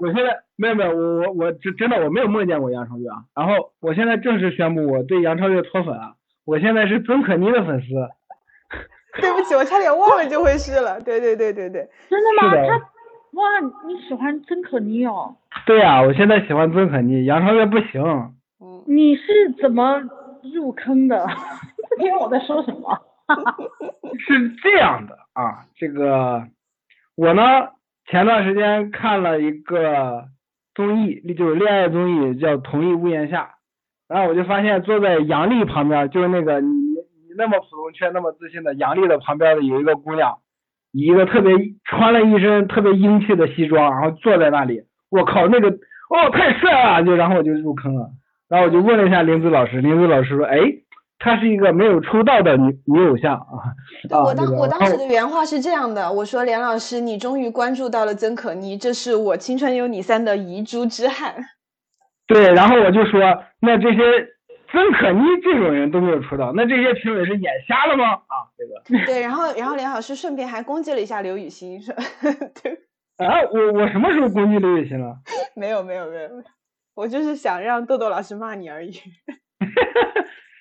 我现在没有没有，我我我真真的我没有梦见过杨超越啊。然后我现在正式宣布我对杨超越脱粉啊，我现在是曾可妮的粉丝。对不起，我差点忘了这回事了。对对对对对，真的吗？他。哇，你喜欢曾可妮哦？对呀，我现在喜欢曾可妮，杨超越不行。嗯，你是怎么入坑的？听我在说什么？是这样的啊，这个我呢前段时间看了一个综艺，就是恋爱综艺，叫《同一屋檐下》，然后我就发现坐在杨丽旁边，就是那个你你那么普通却那么自信的杨丽的旁边的有一个姑娘。一个特别穿了一身特别英气的西装，然后坐在那里，我靠，那个哦太帅了，就然后我就入坑了，然后我就问了一下林子老师，林子老师说，哎，她是一个没有出道的女女偶像啊。我当我当时的原话是这样的，我说连老师，你终于关注到了曾可妮，这是我青春有你三的遗珠之憾。对，然后我就说，那这些。曾可妮这种人都没有出道，那这些评委是眼瞎了吗？啊，这个 对，然后然后梁老师顺便还攻击了一下刘雨欣，说 对啊，我我什么时候攻击刘雨欣了？没有没有没有，我就是想让豆豆老师骂你而已。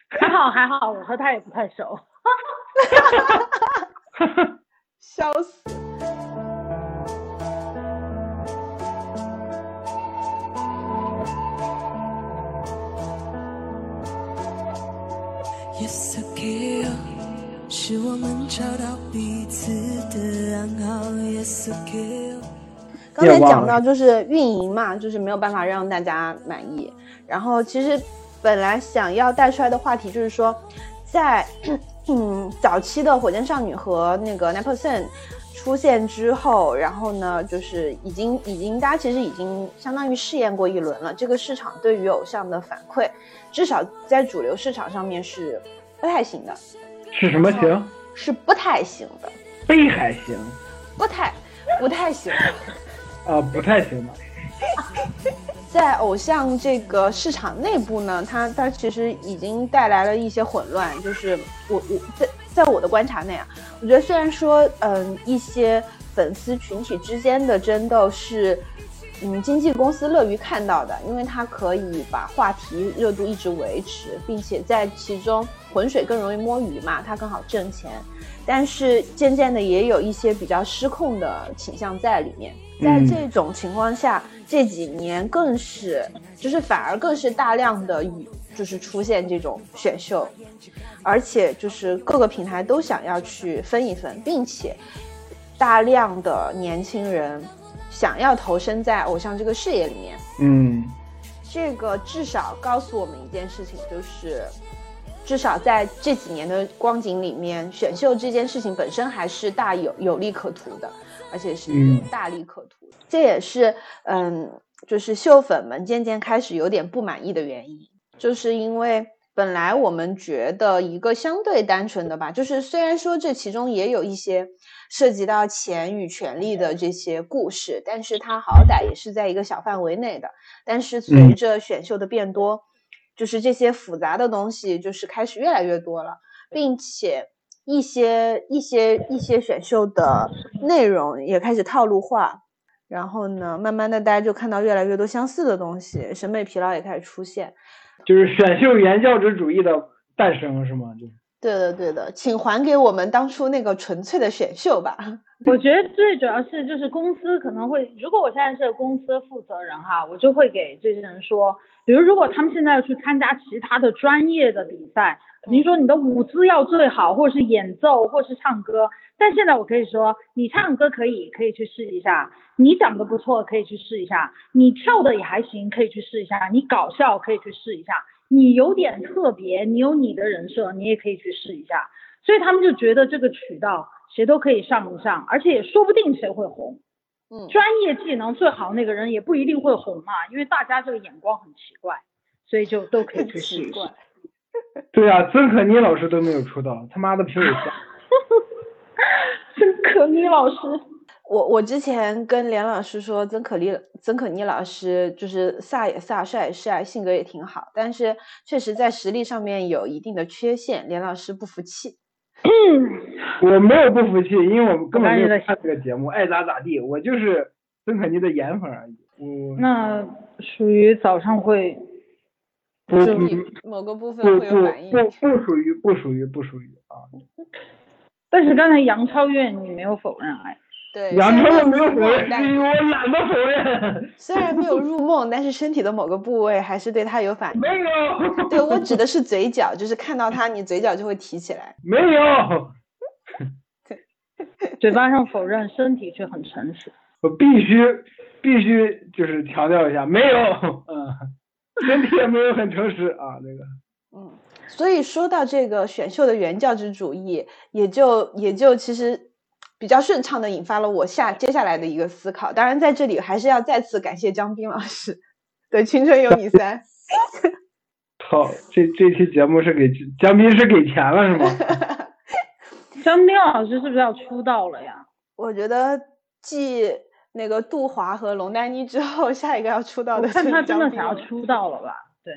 还好还好，我和他也不太熟。笑死。是我们找到彼此的暗号。Yes, okay. 刚才讲到就是运营嘛，就是没有办法让大家满意。然后其实本来想要带出来的话题就是说，在 嗯早期的火箭少女和那个 Nine Percent 出现之后，然后呢就是已经已经大家其实已经相当于试验过一轮了。这个市场对于偶像的反馈，至少在主流市场上面是不太行的。是什么型？是不太行的。北海型。不太，不太行。啊，不太行的。在偶像这个市场内部呢，它它其实已经带来了一些混乱。就是我我在在我的观察内啊，我觉得虽然说嗯一些粉丝群体之间的争斗是。嗯，经纪公司乐于看到的，因为它可以把话题热度一直维持，并且在其中浑水更容易摸鱼嘛，它更好挣钱。但是渐渐的也有一些比较失控的倾向在里面。在这种情况下，这几年更是，就是反而更是大量的，就是出现这种选秀，而且就是各个平台都想要去分一分，并且大量的年轻人。想要投身在偶像这个事业里面，嗯，这个至少告诉我们一件事情，就是至少在这几年的光景里面，选秀这件事情本身还是大有有利可图的，而且是有大利可图。这也是嗯，就是秀粉们渐渐开始有点不满意的原因，就是因为本来我们觉得一个相对单纯的吧，就是虽然说这其中也有一些。涉及到钱与权力的这些故事，但是它好歹也是在一个小范围内的。但是随着选秀的变多，就是这些复杂的东西就是开始越来越多了，并且一些一些一些选秀的内容也开始套路化。然后呢，慢慢的大家就看到越来越多相似的东西，审美疲劳也开始出现，就是选秀原教旨主义的诞生，是吗？就。对的，对的，请还给我们当初那个纯粹的选秀吧。我觉得最主要是就是公司可能会，如果我现在是公司负责人哈，我就会给这些人说，比如如果他们现在要去参加其他的专业的比赛，比如说你的舞姿要最好，或者是演奏，或者是唱歌。但现在我可以说，你唱歌可以，可以去试一下；你长得不错，可以去试一下；你跳的也还行，可以去试一下；你搞笑，可以去试一下。你有点特别，你有你的人设，你也可以去试一下。所以他们就觉得这个渠道谁都可以上一上，而且也说不定谁会红。嗯，专业技能最好那个人也不一定会红嘛，因为大家这个眼光很奇怪，所以就都可以去试一试。对啊，曾可妮老师都没有出道，他妈的凭什么？曾可妮老师。我我之前跟连老师说，曾可妮、曾可妮老师就是飒也飒，帅也帅，性格也挺好，但是确实在实力上面有一定的缺陷，连老师不服气。我没有不服气，因为我根本没有看这个节目，爱咋咋地，我就是曾可妮的颜粉而已。我那属于早上会，不某个部分会有反应，不不属于不属于不属于啊。但是刚才杨超越你没有否认哎。对，杨超越没有否认，我懒得否认。虽然没有入梦，但是身体的某个部位还是对他有反应。没有。对我指的是嘴角，就是看到他，你嘴角就会提起来。没有。嘴巴上否认，身体却很诚实。我必须必须就是强调一下，没有，嗯，身体也没有很诚实啊，那个。嗯，所以说到这个选秀的原教旨主义，也就也就其实。比较顺畅的引发了我下接下来的一个思考。当然，在这里还是要再次感谢江斌老师的《青春有你三 》。好，这这期节目是给江斌是给钱了是吗？江斌老师是不是要出道了呀？我觉得继那个杜华和龙丹妮之后，下一个要出道的。看他真的想要出道了吧？对。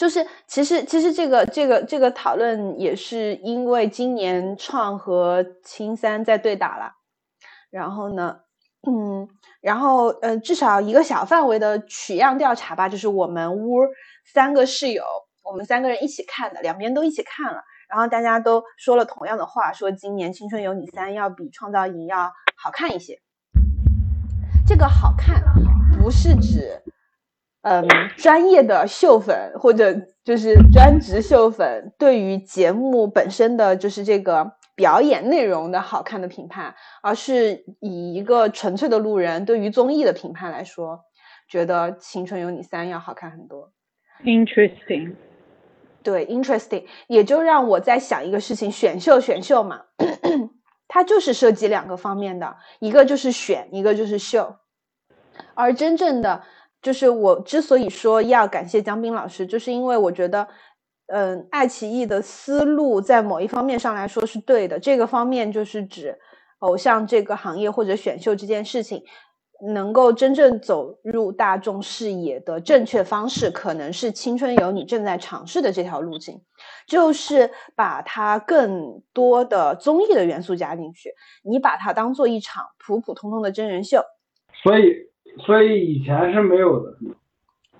就是其实其实这个这个这个讨论也是因为今年创和青三在对打了，然后呢，嗯，然后呃至少一个小范围的取样调查吧，就是我们屋三个室友，我们三个人一起看的，两边都一起看了，然后大家都说了同样的话，说今年青春有你三要比创造营要好看一些。这个好看不是指。嗯，专业的秀粉或者就就是专职秀粉对于节目本身的就是这个表演内容的好看的评判，而是以一个纯粹的路人对于综艺的评判来说，觉得《青春有你三》要好看很多。Interesting。对，interesting，也就让我在想一个事情，选秀选秀嘛，它就是涉及两个方面的，一个就是选，一个就是秀。而真正的就是我之所以说要感谢姜斌老师，就是因为我觉得，嗯，爱奇艺的思路在某一方面上来说是对的，这个方面就是指偶像这个行业或者选秀这件事情。能够真正走入大众视野的正确方式，可能是《青春有你》正在尝试的这条路径，就是把它更多的综艺的元素加进去，你把它当做一场普普通通的真人秀。所以，所以以前是没有的。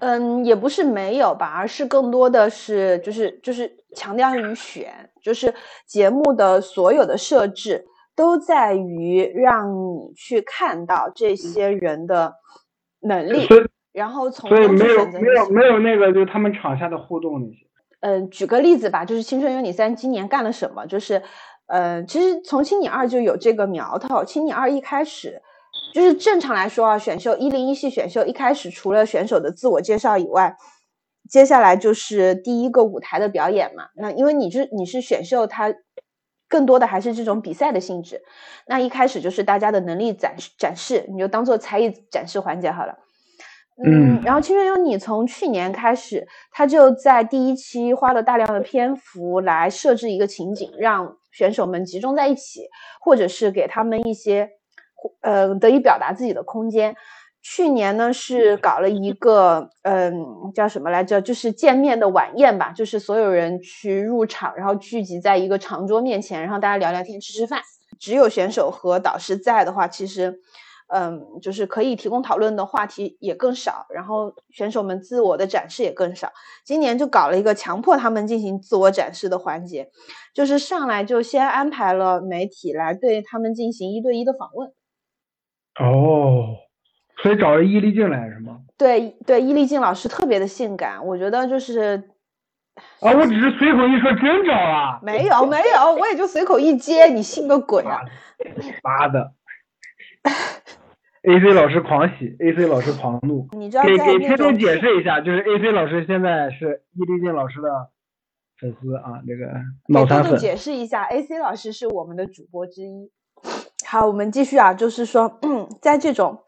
嗯，也不是没有吧，而是更多的是就是就是强调于选，就是节目的所有的设置。都在于让你去看到这些人的能力，然后从所以没有没有没有那个就是他们场下的互动那些。嗯，举个例子吧，就是《青春有你三》今年干了什么？就是，呃，其实从《青你二》就有这个苗头，《青你二》一开始就是正常来说啊，选秀一零一系选秀一开始除了选手的自我介绍以外，接下来就是第一个舞台的表演嘛。那因为你是你是选秀，它。更多的还是这种比赛的性质，那一开始就是大家的能力展示展示，你就当做才艺展示环节好了。嗯，然后《青春有你》从去年开始，他就在第一期花了大量的篇幅来设置一个情景，让选手们集中在一起，或者是给他们一些呃得以表达自己的空间。去年呢是搞了一个，嗯，叫什么来着？就是见面的晚宴吧，就是所有人去入场，然后聚集在一个长桌面前，然后大家聊聊天、吃吃饭。只有选手和导师在的话，其实，嗯，就是可以提供讨论的话题也更少，然后选手们自我的展示也更少。今年就搞了一个强迫他们进行自我展示的环节，就是上来就先安排了媒体来对他们进行一对一的访问。哦。所以找了伊丽静来是吗？对对，伊丽静老师特别的性感，我觉得就是。啊，我只是随口一说，真找啊？没有没有，我也就随口一接，你信个鬼啊！妈的！AC 老师狂喜，AC 老师狂怒。你知道给给听众解释一下，就是 AC 老师现在是伊丽静老师的粉丝啊，这个脑残粉。解释一下，AC 老师是我们的主播之一。好，我们继续啊，就是说，嗯，在这种。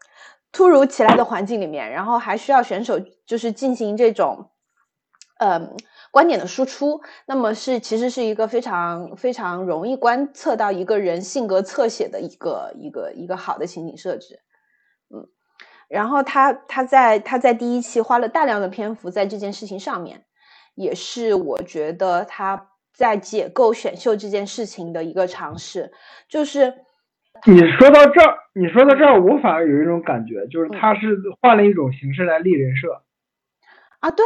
突如其来的环境里面，然后还需要选手就是进行这种，嗯，观点的输出，那么是其实是一个非常非常容易观测到一个人性格侧写的一个一个一个好的情景设置，嗯，然后他他在他在第一期花了大量的篇幅在这件事情上面，也是我觉得他在解构选秀这件事情的一个尝试，就是。你说到这儿，你说到这儿，我反而有一种感觉，就是他是换了一种形式来立人设。啊，对，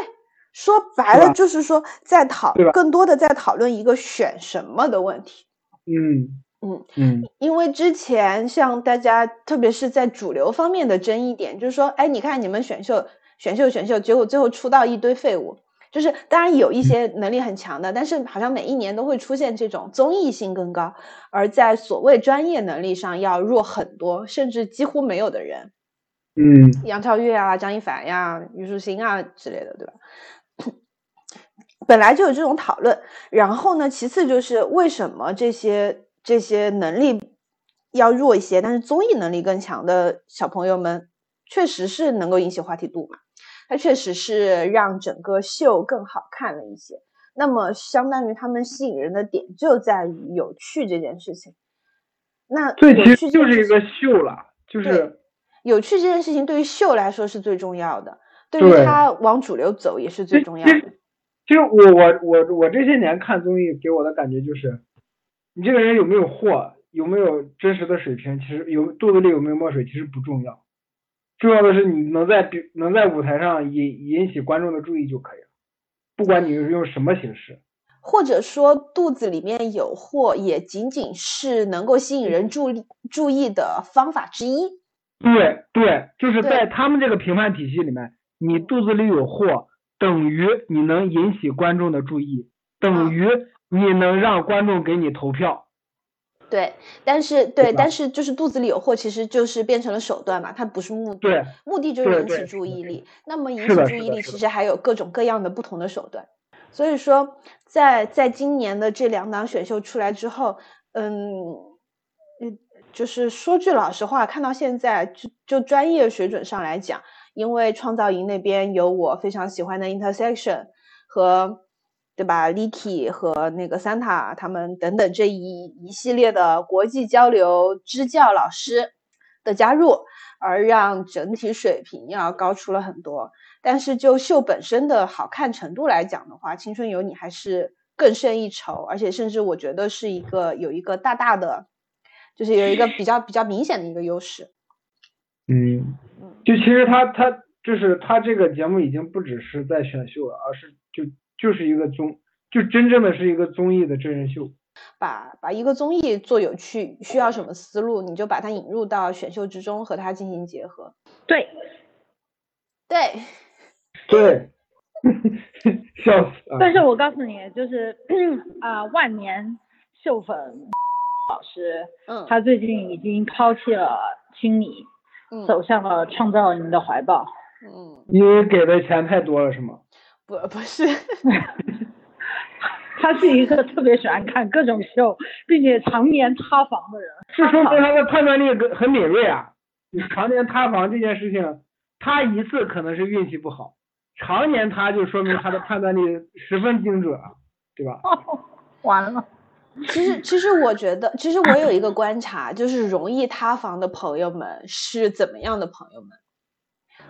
说白了就是说在讨更多的在讨论一个选什么的问题。嗯嗯嗯，因为之前像大家，特别是在主流方面的争议点，就是说，哎，你看你们选秀选秀选秀，结果最后出道一堆废物。就是当然有一些能力很强的，但是好像每一年都会出现这种综艺性更高，而在所谓专业能力上要弱很多，甚至几乎没有的人。嗯，杨超越啊、张一凡呀、虞书欣啊之类的，对吧？本来就有这种讨论。然后呢，其次就是为什么这些这些能力要弱一些，但是综艺能力更强的小朋友们，确实是能够引起话题度嘛？它确实是让整个秀更好看了一些。那么，相当于他们吸引人的点就在于有趣这件事情。那对，其实就是一个秀了，就是有趣这件事情对于秀来说是最重要的，对于他往主流走也是最重要的。其实我我我我这些年看综艺给我的感觉就是，你这个人有没有货，有没有真实的水平，其实有肚子里有没有墨水其实不重要。重要的是你能在比能在舞台上引引起观众的注意就可以了，不管你是用什么形式，或者说肚子里面有货，也仅仅是能够吸引人注注意的方法之一。对对，就是在他们这个评判体系里面，你肚子里有货，等于你能引起观众的注意，等于你能让观众给你投票。对，但是对，对但是就是肚子里有货，其实就是变成了手段嘛，它不是目的。对，目的就是引起注意力。那么引起注意力，其实还有各种各样的不同的手段。所以说，在在今年的这两档选秀出来之后，嗯，嗯，就是说句老实话，看到现在就就专业水准上来讲，因为创造营那边有我非常喜欢的 Intersection 和对吧，Licky 和那个 Santa 他们等等这一一系列的国际交流支教老师的加入，而让整体水平要高出了很多。但是就秀本身的好看程度来讲的话，《青春有你》还是更胜一筹，而且甚至我觉得是一个有一个大大的，就是有一个比较比较明显的一个优势。嗯，就其实他他就是他这个节目已经不只是在选秀了，而是就就是一个综，就真正的是一个综艺的真人秀。把把一个综艺做有趣，需要什么思路，你就把它引入到选秀之中，和它进行结合。对，对，对，笑死啊！但是我告诉你，就是啊、万年秀粉老师，嗯，他最近已经抛弃了青你，嗯走向了创造营的怀抱。嗯，因为给的钱太多了是吗？不不是，他是一个特别喜欢看各种秀，并且常年塌房的人。是说明他的判断力很很敏锐啊。你常年塌房这件事情，他一次可能是运气不好，常年塌就说明他的判断力十分精准啊，对吧？完了，其实其实我觉得，其实我有一个观察，就是容易塌房的朋友们是怎么样的朋友们？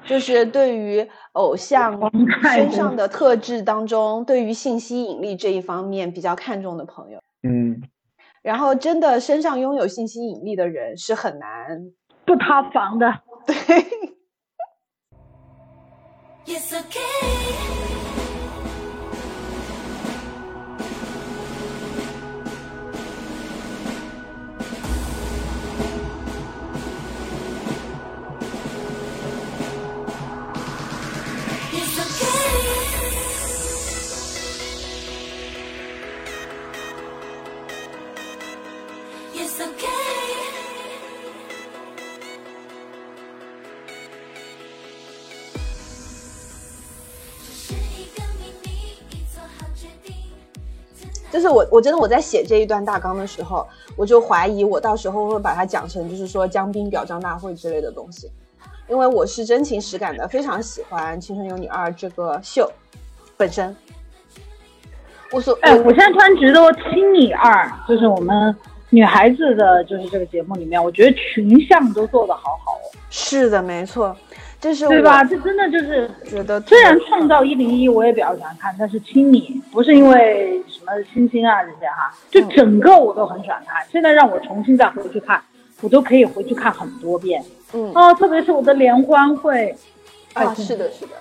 就是对于偶像 身上的特质当中，对于性吸引力这一方面比较看重的朋友。嗯，然后真的身上拥有性吸引力的人是很难不塌房的。对。Yes, okay. 就是我，我真的我在写这一段大纲的时候，我就怀疑我到时候会把它讲成就是说江滨表彰大会之类的东西，因为我是真情实感的非常喜欢《青春有你二》这个秀本身。我所哎，我现在突然觉得《青你二》就是我们女孩子的，就是这个节目里面，我觉得群像都做得好好哦，是的，没错，这是对吧？这真的就是，觉得虽然创造一零一我也比较喜欢看，但是青你不是因为什么星星啊这些哈，就嗯整个我都很喜欢看。现在让我重新再回去看，我都可以回去看很多遍。嗯哦，特别是我的联欢会，啊，哎是的，是的。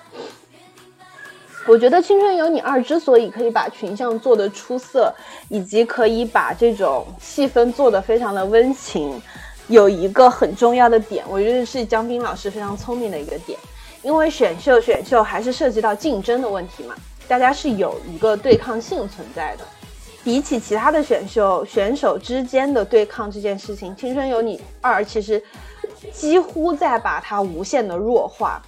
我觉得《青春有你二》之所以可以把群像做得出色，以及可以把这种气氛做得非常的温情，有一个很重要的点，我觉得是江斌老师非常聪明的一个点。因为选秀选秀还是涉及到竞争的问题嘛，大家是有一个对抗性存在的。比起其他的选秀选手之间的对抗这件事情，《青春有你二》其实几乎在把它无限的弱化。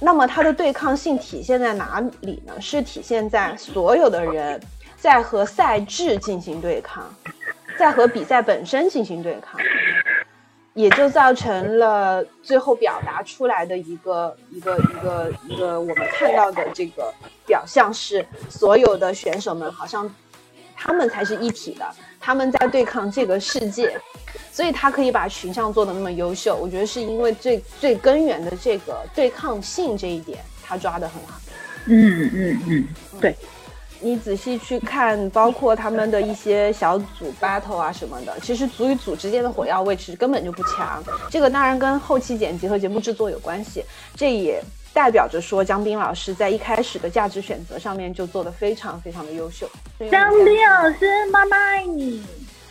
那么它的对抗性体现在哪里呢？是体现在所有的人在和赛制进行对抗，在和比赛本身进行对抗，也就造成了最后表达出来的一个一个一个一个我们看到的这个表象是，所有的选手们好像他们才是一体的，他们在对抗这个世界，所以他可以把群像做的那么优秀，我觉得是因为最最根源的这个对抗性这一点，他抓得很好。嗯嗯嗯，对，你仔细去看，包括他们的一些小组 battle 啊什么的，其实组与组之间的火药味其实根本就不强。这个当然跟后期剪辑和节目制作有关系，这也代表着说江斌老师在一开始的价值选择上面就做得非常非常的优秀。姜斌老师，妈妈爱你。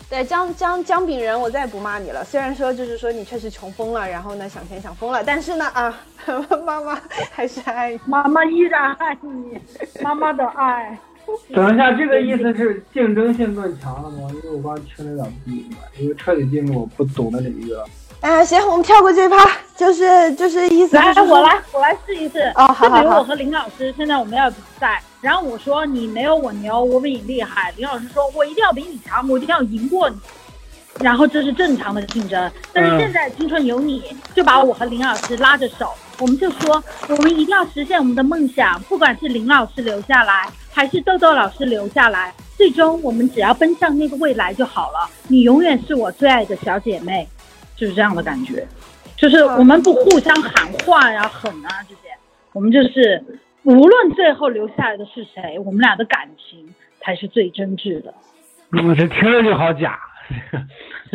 对姜姜姜饼人，我再也不骂你了。虽然说就是说你确实穷疯了，然后呢想钱想疯了，但是呢啊，妈妈还是爱你。妈妈依然爱你，妈妈的爱。等一下，这个意思是竞争性更强了吗？因为我刚听了有点不明白，因为彻底进入我不懂的领域了。哎，行，我们跳过这一趴，就是就是意思来，就是我来，我来试一试。哦好好好就比如我和林老师，现在我们要比赛，然后我说你没有我牛，我比你厉害。林老师说我一定要比你强，我一定要赢过你。然后这是正常的竞争，但是嗯现在青春有你，就把我和林老师拉着手，我们就说我们一定要实现我们的梦想，不管是林老师留下来，还是豆豆老师留下来，最终我们只要奔向那个未来就好了。你永远是我最爱的小姐妹，就是这样的感觉。就是我们不互相喊话呀、狠啊这些，我们就是无论最后留下来的是谁，我们俩的感情才是最真挚的。我这听着就好假。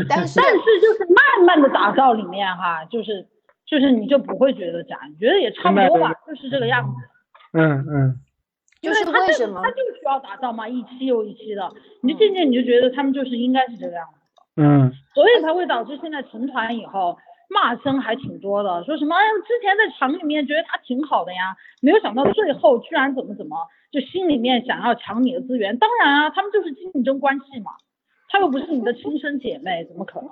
但是但是就是慢慢的打造里面哈，就是就是你就不会觉得假，你觉得也差不多吧，就是这个样子。嗯嗯就是因它为什么他就需要打造嘛，一期又一期的，你就渐渐你就觉得他们就是应该是这个样子。嗯所以才会导致现在成团以后骂声还挺多的，说什么哎，之前在厂里面觉得他挺好的呀，没有想到最后居然怎么怎么，就心里面想要抢你的资源。当然啊，他们就是竞争关系嘛，他又不是你的亲生姐妹，怎么可能？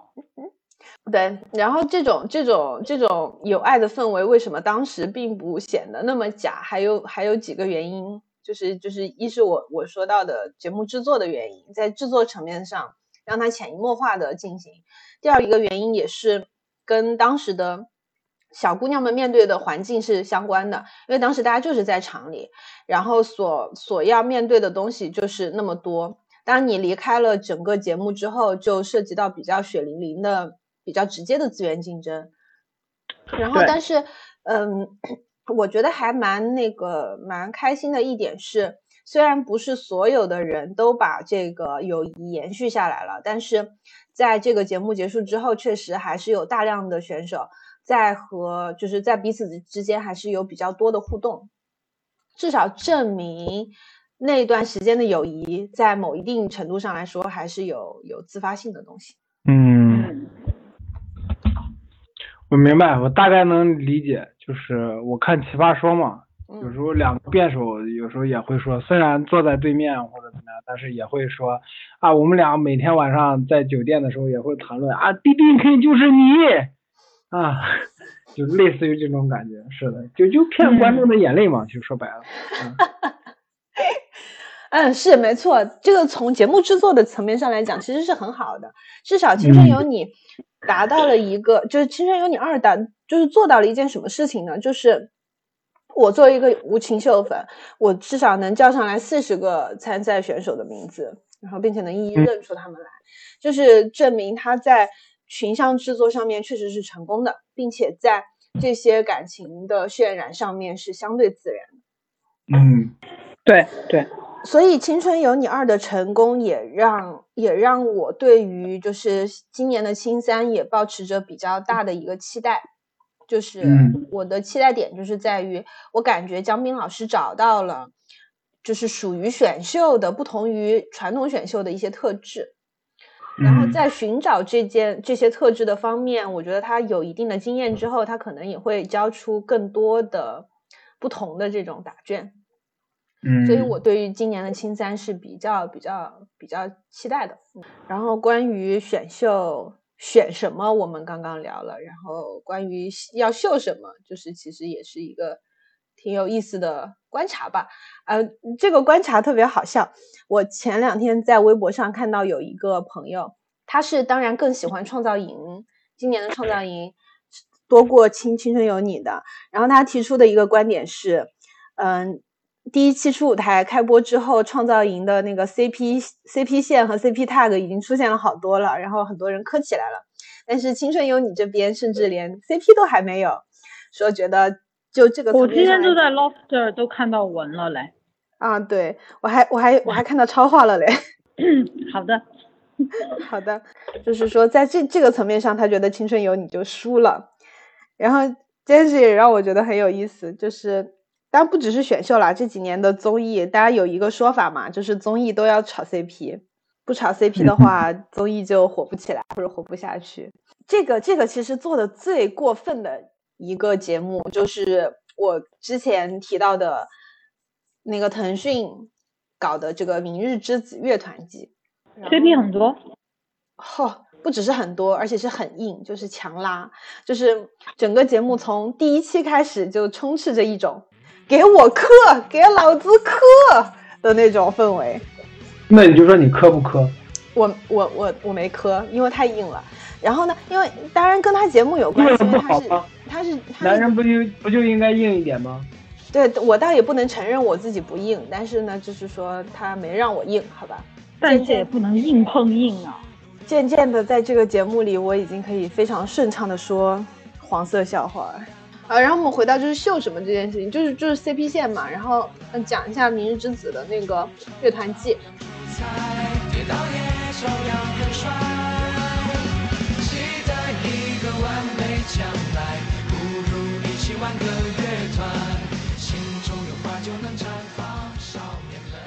对，然后这种这种这种有爱的氛围，为什么当时并不显得那么假？还有还有几个原因，就是就是一是我我说到的节目制作的原因，在制作层面上让它潜移默化的进行。第二一个原因也是跟当时的小姑娘们面对的环境是相关的，因为当时大家就是在厂里，然后所所要面对的东西就是那么多。当你离开了整个节目之后，就涉及到比较血淋淋的、比较直接的资源竞争。然后，但是，嗯，我觉得还蛮那个蛮开心的一点是，虽然不是所有的人都把这个友谊延续下来了，但是在这个节目结束之后，确实还是有大量的选手在和就是在彼此之之间还是有比较多的互动，至少证明那段时间的友谊在某一定程度上来说还是有有自发性的东西。嗯，嗯，我明白，我大概能理解。就是我看《奇葩说》嘛，有嗯时候两个辩手有时候也会说，虽然坐在对面或者怎么样，但是也会说啊，我们俩每天晚上在酒店的时候也会谈论啊，弟弟肯定就是你啊，就类似于这种感觉。是的，就就骗观众的眼泪嘛，就说白了。嗯 嗯，是没错，这个从节目制作的层面上来讲，其实是很好的。至少《青春有你》达到了一个，就是《青春有你二》达，就是做到了一件什么事情呢？就是我作为一个无情秀粉，我至少能叫上来四十个参赛选手的名字，然后并且能一一认出他们来，就是证明他在群像制作上面确实是成功的，并且在这些感情的渲染上面是相对自然的。嗯对对，所以《青春有你二》的成功也让也让我对于就是今年的青三也保持着比较大的一个期待，就是嗯。我的期待点就是在于我感觉姜斌老师找到了就是属于选秀的不同于传统选秀的一些特质，然后嗯。在寻找这件这些特质的方面，我觉得他有一定的经验之后，他可能也会交出更多的不同的这种答卷。嗯，所以我对于今年的青三是比较比较比较期待的。嗯然后关于选秀选什么，我们刚刚聊了，然后关于要秀什么，就是其实也是一个挺有意思的观察吧。呃，这个观察特别好笑。我前两天在微博上看到有一个朋友，他是当然更喜欢创造营，今年的创造营多过青青春有你的。然后他提出的一个观点是，嗯。第一期初舞台开播之后，创造营的那个 CP CP 线和 CP tag 已经出现了好多了，然后很多人磕起来了。但是青春有你这边甚至连 CP 都还没有，说觉得就这个我今天就在讲 Lofter 都看到文了嘞。啊，对我还我还我还看到超话了嘞。好的，好的，就是说在这这个层面上，他觉得青春有你就输了。然后这件事也让我觉得很有意思，就是当然不只是选秀啦，这几年的综艺，大家有一个说法嘛，就是综艺都要炒 CP，不不炒 CP 的话，综艺就火不起来或者火不下去。这个这个其实做的最过分的一个节目，就是我之前提到的那个腾讯搞的这个《明日之子》乐团季。CP 很多，嚯、不只是很多，而且是很硬，就是强拉，就是整个节目从第一期开始就充斥着一种给我磕，给老子磕的那种氛围。那你就说你磕不磕？我我我我没磕，因为太硬了。然后呢，因为当然跟他节目有关系，因为他是他是他是男人不就不就应该硬一点吗？对我倒也不能承认我自己不硬，但是呢，就是说他没让我硬，好吧。但是也不能硬碰硬啊。渐渐的，在这个节目里，我已经可以非常顺畅的说黄色笑话。啊，然后我们回到就是秀什么这件事情，就是就是 CP 线嘛，然后讲一下《明日之子》的那个乐团季。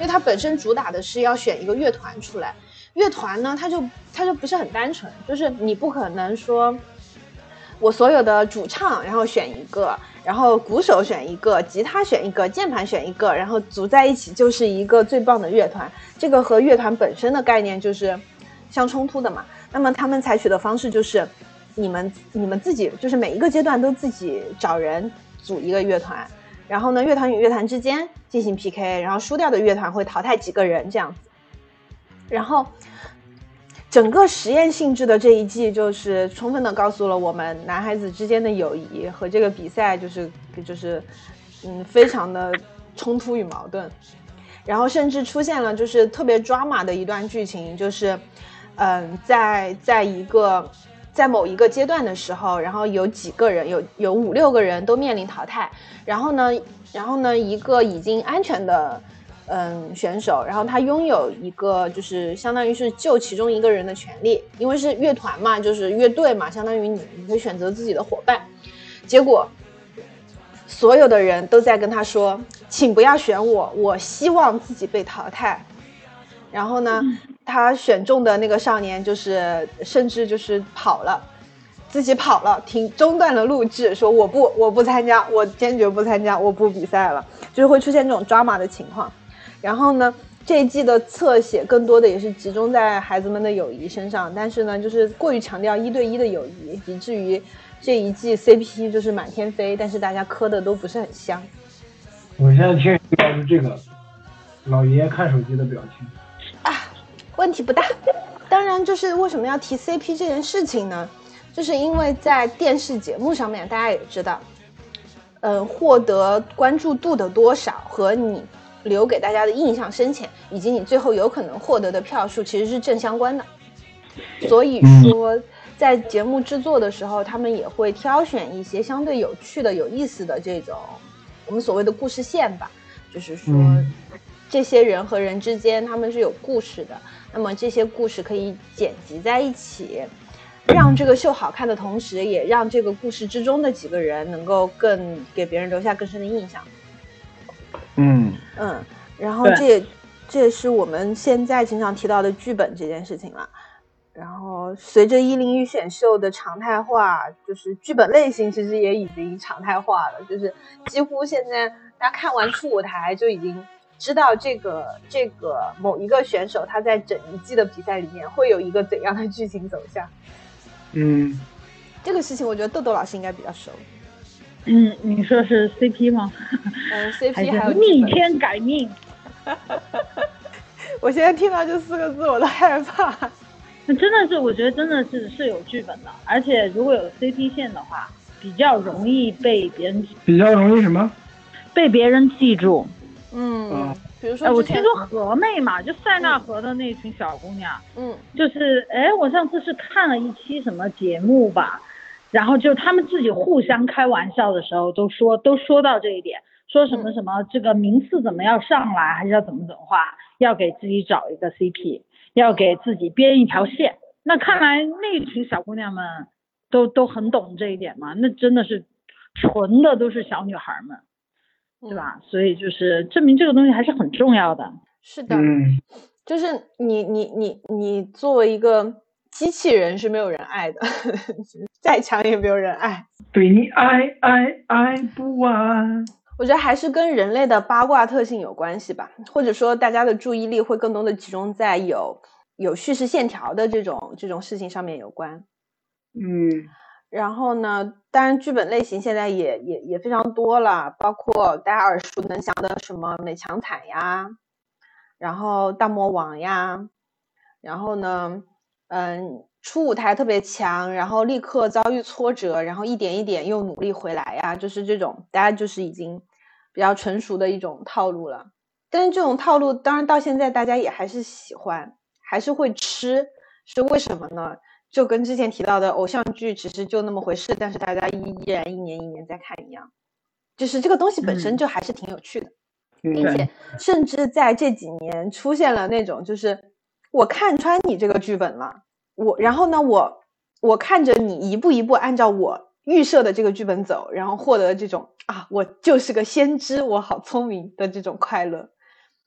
因为它本身主打的是要选一个乐团出来，乐团呢，它就它就不是很单纯，就是你不可能说，我所有的主唱然后选一个，然后鼓手选一个，吉他选一个，键盘选一个，然后组在一起就是一个最棒的乐团。这个和乐团本身的概念就是相冲突的嘛。那么他们采取的方式就是，你们你们自己就是每一个阶段都自己找人组一个乐团，然后呢，乐团与乐团之间进行 PK，然后输掉的乐团会淘汰几个人这样子。然后，整个实验性质的这一季，就是充分的告诉了我们男孩子之间的友谊和这个比赛就是就是嗯非常的冲突与矛盾。然后甚至出现了就是特别 drama 的一段剧情，就是嗯在在一个在某一个阶段的时候，然后有几个人有有五六个人都面临淘汰，然后呢然后呢一个已经安全的。嗯，选手，然后他拥有一个就是相当于是救其中一个人的权利，因为是乐团嘛，就是乐队嘛，相当于你你可以选择自己的伙伴。结果所有的人都在跟他说，请不要选我，我希望自己被淘汰。然后呢，他选中的那个少年就是甚至就是跑了，自己跑了，停中断了录制，说我不我不参加，我坚决不参加，我不比赛了，就是会出现这种 drama 的情况。然后呢，这一季的侧写更多的也是集中在孩子们的友谊身上，但是呢，就是过于强调一对一的友谊，以至于这一季 CP 就是满天飞，但是大家磕的都不是很香。我现在听到是这个老爷爷看手机的表情啊。问题不大。当然，就是为什么要提 CP 这件事情呢？就是因为在电视节目上面，大家也知道，嗯，获得关注度的多少和你留给大家的印象深浅，以及你最后有可能获得的票数，其实是正相关的。所以说，在节目制作的时候，他们也会挑选一些相对有趣的、有意思的这种我们所谓的故事线吧，就是说。嗯这些人和人之间他们是有故事的，那么这些故事可以剪辑在一起，让这个秀好看的同时，也让这个故事之中的几个人能够更给别人留下更深的印象。嗯，嗯，然后这也这也是我们现在经常提到的剧本这件事情了。然后随着一零一选秀的常态化，就是剧本类型其实也已经常态化了，就是几乎现在大家看完初舞台就已经知道这个这个某一个选手他在整一季的比赛里面会有一个怎样的剧情走向。嗯，这个事情我觉得豆豆老师应该比较熟。嗯，你说是 CP 吗？嗯 还，CP 还有是逆天改命？我现在听到这四个字我都害怕。那真的是，我觉得真的是是有剧本的，而且如果有 CP 线的话，比较容易被别人比较容易什么？被别人记住。嗯嗯，比如说哎，我听说河妹嘛，就塞纳河的那群小姑娘，嗯就是哎，我上次是看了一期什么节目吧，然后就他们自己互相开玩笑的时候都说都说到这一点，说什么什么这个名次怎么要上来，还是要怎么怎么画，要给自己找一个 CP，要给自己编一条线。那看来那群小姑娘们都都很懂这一点嘛，那真的是纯的都是小女孩们，对？吧？所以就是证明这个东西还是很重要的。是的，嗯，就是你你你你作为一个机器人是没有人爱的，再强也没有人爱。对你爱爱爱不完。我觉得还是跟人类的八卦特性有关系吧，或者说大家的注意力会更多的集中在有有叙事线条的这种这种事情上面有关。嗯然后呢，当然剧本类型现在也也也非常多了，包括大家耳熟能详的什么美强惨呀，然后大魔王呀，然后呢，嗯，初舞台特别强，然后立刻遭遇挫折，然后一点一点又努力回来呀，就是这种大家就是已经比较成熟的一种套路了。但是这种套路，当然到现在大家也还是喜欢，还是会吃，是为什么呢？就跟之前提到的偶像剧其实就那么回事，但是大家依依然一年一年在看一样，就是这个东西本身嗯就还是挺有趣的，嗯并且甚至在这几年出现了那种就是我看穿你这个剧本了，我然后呢我我看着你一步一步按照我预设的这个剧本走，然后获得这种啊我就是个先知，我好聪明的这种快乐，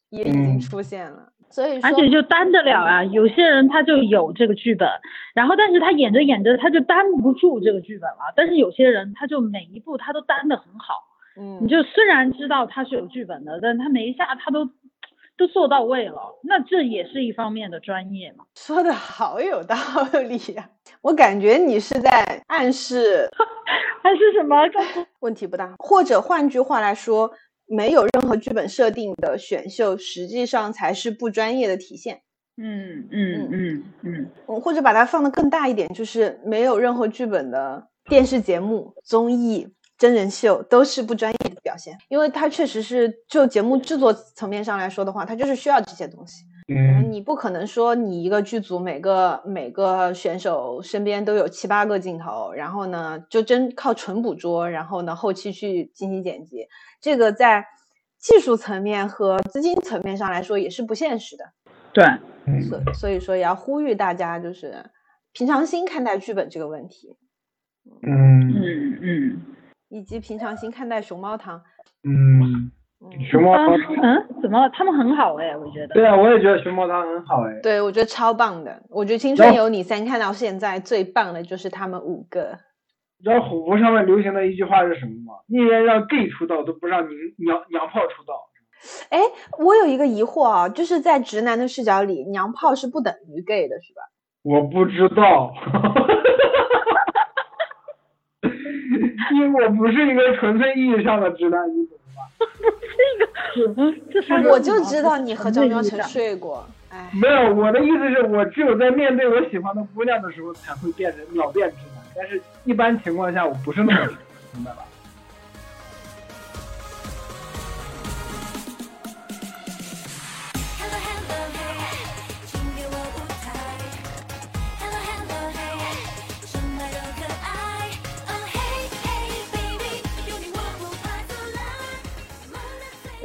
也已经嗯出现了。所以说，而且就担得了啊，有些人他就有这个剧本，然后但是他演着演着他就担不住这个剧本了，但是有些人他就每一步他都担得很好，嗯，你就虽然知道他是有剧本的，但他每一下他都都做到位了，那这也是一方面的专业嘛。说的好有道理呀、我感觉你是在暗示 还是什么？问题不大，或者换句话来说，没有任何剧本设定的选秀，实际上才是不专业的体现。嗯嗯嗯嗯，嗯，或者把它放得更大一点，就是没有任何剧本的电视节目、综艺、真人秀都是不专业的表现，因为它确实是就节目制作层面上来说的话，它就是需要这些东西。嗯。你不可能说你一个剧组每个每个选手身边都有七八个镜头，然后呢就真靠纯捕捉，然后呢后期去进行剪辑，这个在技术层面和资金层面上来说也是不现实的。对，嗯。所所以说也要呼吁大家就是平常心看待剧本这个问题，嗯。嗯嗯。以及平常心看待熊猫糖。嗯，嗯，熊猫啊汤，嗯，怎么了？他们很好哎，我觉得。对啊，我也觉得熊猫汤很好哎。对，我觉得超棒的。我觉得《青春有你三》看到现在最棒的就是他们五个。你知道虎扑上面流行的一句话是什么吗？宁愿让 gay 出道，都不让娘娘娘炮出道。哎，我有一个疑惑啊，就是在直男的视角里，娘炮是不等于 gay 的，是吧？我不知道，因为我不是一个纯粹意义上的直男，你懂吗？不是一个我就知道你和张苗晨意义上睡过。哎，没有，我的意思是我只有在面对我喜欢的姑娘的时候才会变成秒变直男，但是一般情况下我不是那么直，明白吧？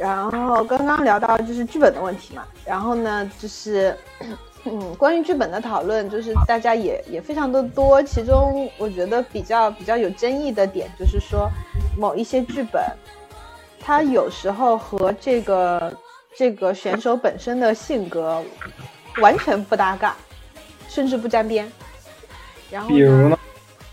然后刚刚聊到就是剧本的问题嘛，然后呢就是，嗯，关于剧本的讨论，就是大家也也非常的多，其中我觉得比较比较有争议的点就是说，某一些剧本，它有时候和这个这个选手本身的性格完全不搭嘎，甚至不沾边。然后比如呢？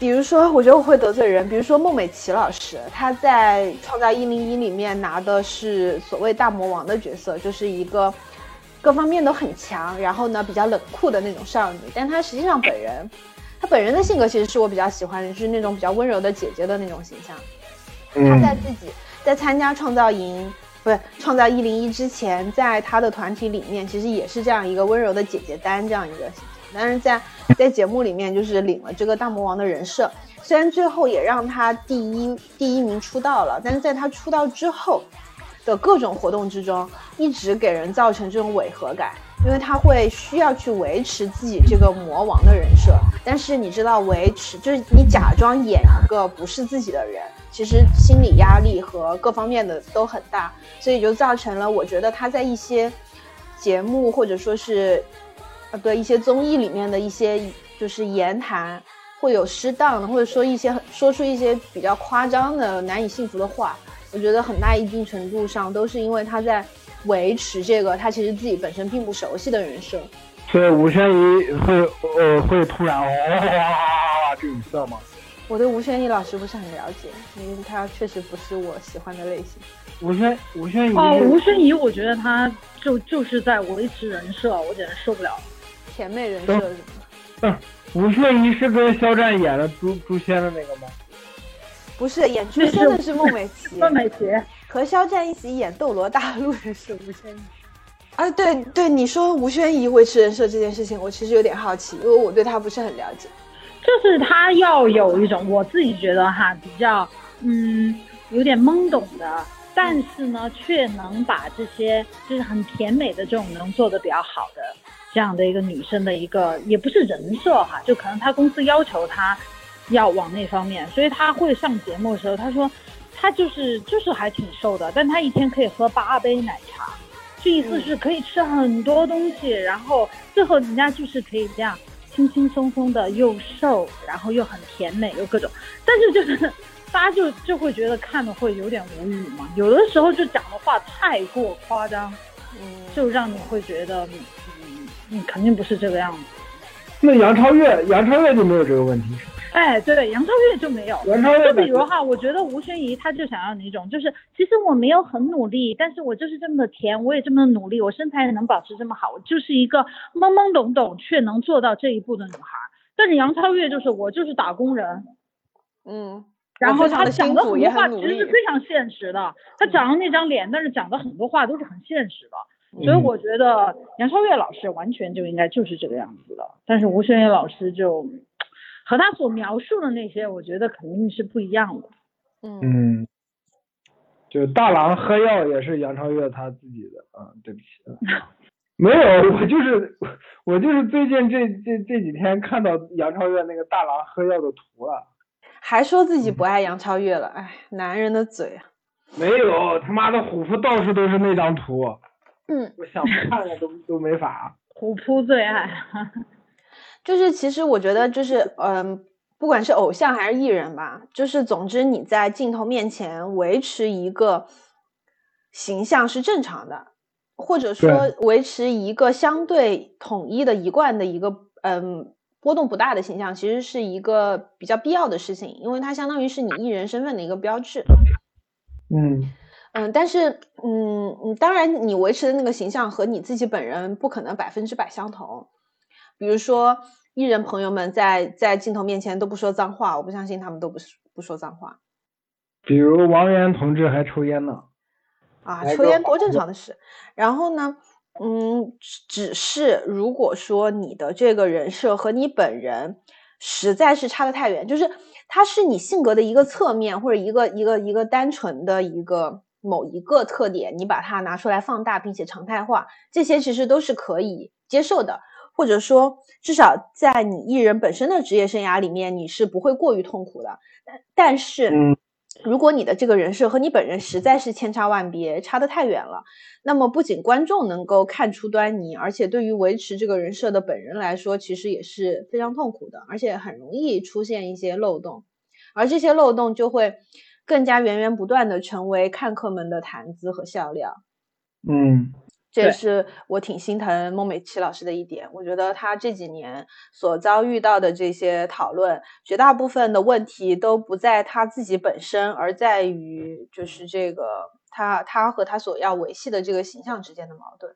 比如说，我觉得我会得罪人。比如说孟美岐老师，她在《创造一零一》里面拿的是所谓大魔王的角色，就是一个各方面都很强，然后呢比较冷酷的那种少女。但她实际上本人，她本人的性格其实是我比较喜欢的，就是那种比较温柔的姐姐的那种形象。她在嗯自己在参加创造营，不是创造一零一之前，在她的团体里面，其实也是这样一个温柔的姐姐丹这样一个。但是在在节目里面，就是领了这个大魔王的人设，虽然最后也让他第一第一名出道了，但是在他出道之后的各种活动之中，一直给人造成这种违和感。因为他会需要去维持自己这个魔王的人设，但是你知道，维持就是你假装演一个不是自己的人，其实心理压力和各方面的都很大，所以就造成了我觉得他在一些节目或者说是呃对一些综艺里面的一些就是言谈会有适当的，或者说一些说出一些比较夸张的、难以信服的话，我觉得很大一定程度上都是因为他在维持这个他其实自己本身并不熟悉的人设。所以吴宣仪会呃会突然哇这种色吗？我对吴宣仪老师不是很了解，因为他确实不是我喜欢的类型。吴宣吴宣仪哦，吴宣仪，我觉得她就就是在维持人设，我简直受不了了。甜美人设是吗？嗯，吴宣仪是跟肖战演的诛诛仙的那个吗？不是演诛仙的是孟美岐，孟美岐和肖战一起演《斗罗大陆》的是吴宣仪。啊，对对，你说吴宣仪维持人设这件事情，我其实有点好奇，因为我对她不是很了解。就是她要有一种我自己觉得哈比较嗯有点懵懂的，但是呢却能把这些就是很甜美的这种能做的比较好的这样的一个女生的一个也不是人设哈，就可能她公司要求她要往那方面，所以她会上节目的时候，她说她就是就是还挺瘦的，但她一天可以喝八杯奶茶。这意思是可以吃很多东西，然后最后人家就是可以这样轻轻松松的又瘦，然后又很甜美又各种，但是就是大家就就会觉得看的会有点无语嘛，有的时候就讲的话太过夸张，嗯，就让你会觉得嗯肯定不是这个样子。那杨超越杨超越就没有这个问题。哎，对，杨超越就没有。杨超越就比如哈，我觉得吴宣仪她就想要那种，就是其实我没有很努力，但是我就是这么的甜，我也这么的努力，我身材也能保持这么好，我就是一个懵懵懂懂却能做到这一步的女孩。但是杨超越就是我就是打工人，嗯，然后她讲的很多话其实是非常现实的，她长了那张脸，但是讲的很多话都是很现实的。嗯所以我觉得杨超越老师完全就应该就是这个样子的，但是吴宣仪老师就和他所描述的那些，我觉得肯定是不一样的。嗯嗯，就大郎喝药也是杨超越他自己的啊，对不起啊。没有，我就是我就是最近这这这几天看到杨超越那个大郎喝药的图了。还说自己不爱杨超越了，哎，男人的嘴啊。没有，他妈的虎扑到处都是那张图，嗯，我想不看了都都没法。虎扑最爱，就是其实我觉得就是嗯，不管是偶像还是艺人吧，就是总之你在镜头面前维持一个形象是正常的，或者说维持一个相对统一的一贯的一个嗯波动不大的形象，其实是一个比较必要的事情，因为它相当于是你艺人身份的一个标志。嗯嗯，但是，嗯，嗯，当然，你维持的那个形象和你自己本人不可能百分之百相同。比如说，艺人朋友们在在镜头面前都不说脏话，我不相信他们都不是不说脏话比如王源同志还抽烟呢。啊，抽烟多正常的事。然后呢，嗯，只只是如果说你的这个人设和你本人实在是差得太远，就是它是你性格的一个侧面，或者一个一个一个单纯的一个某一个特点，你把它拿出来放大并且常态化，这些其实都是可以接受的，或者说至少在你艺人本身的职业生涯里面，你是不会过于痛苦的。但但是，嗯。如果你的这个人设和你本人实在是千差万别，差得太远了，那么不仅观众能够看出端倪，而且对于维持这个人设的本人来说，其实也是非常痛苦的，而且很容易出现一些漏洞，而这些漏洞就会更加源源不断的成为看客们的谈资和笑料。嗯这也是我挺心疼孟美岐老师的一点。我觉得她这几年所遭遇到的这些讨论，绝大部分的问题都不在她自己本身，而在于就是这个她她和她所要维系的这个形象之间的矛盾。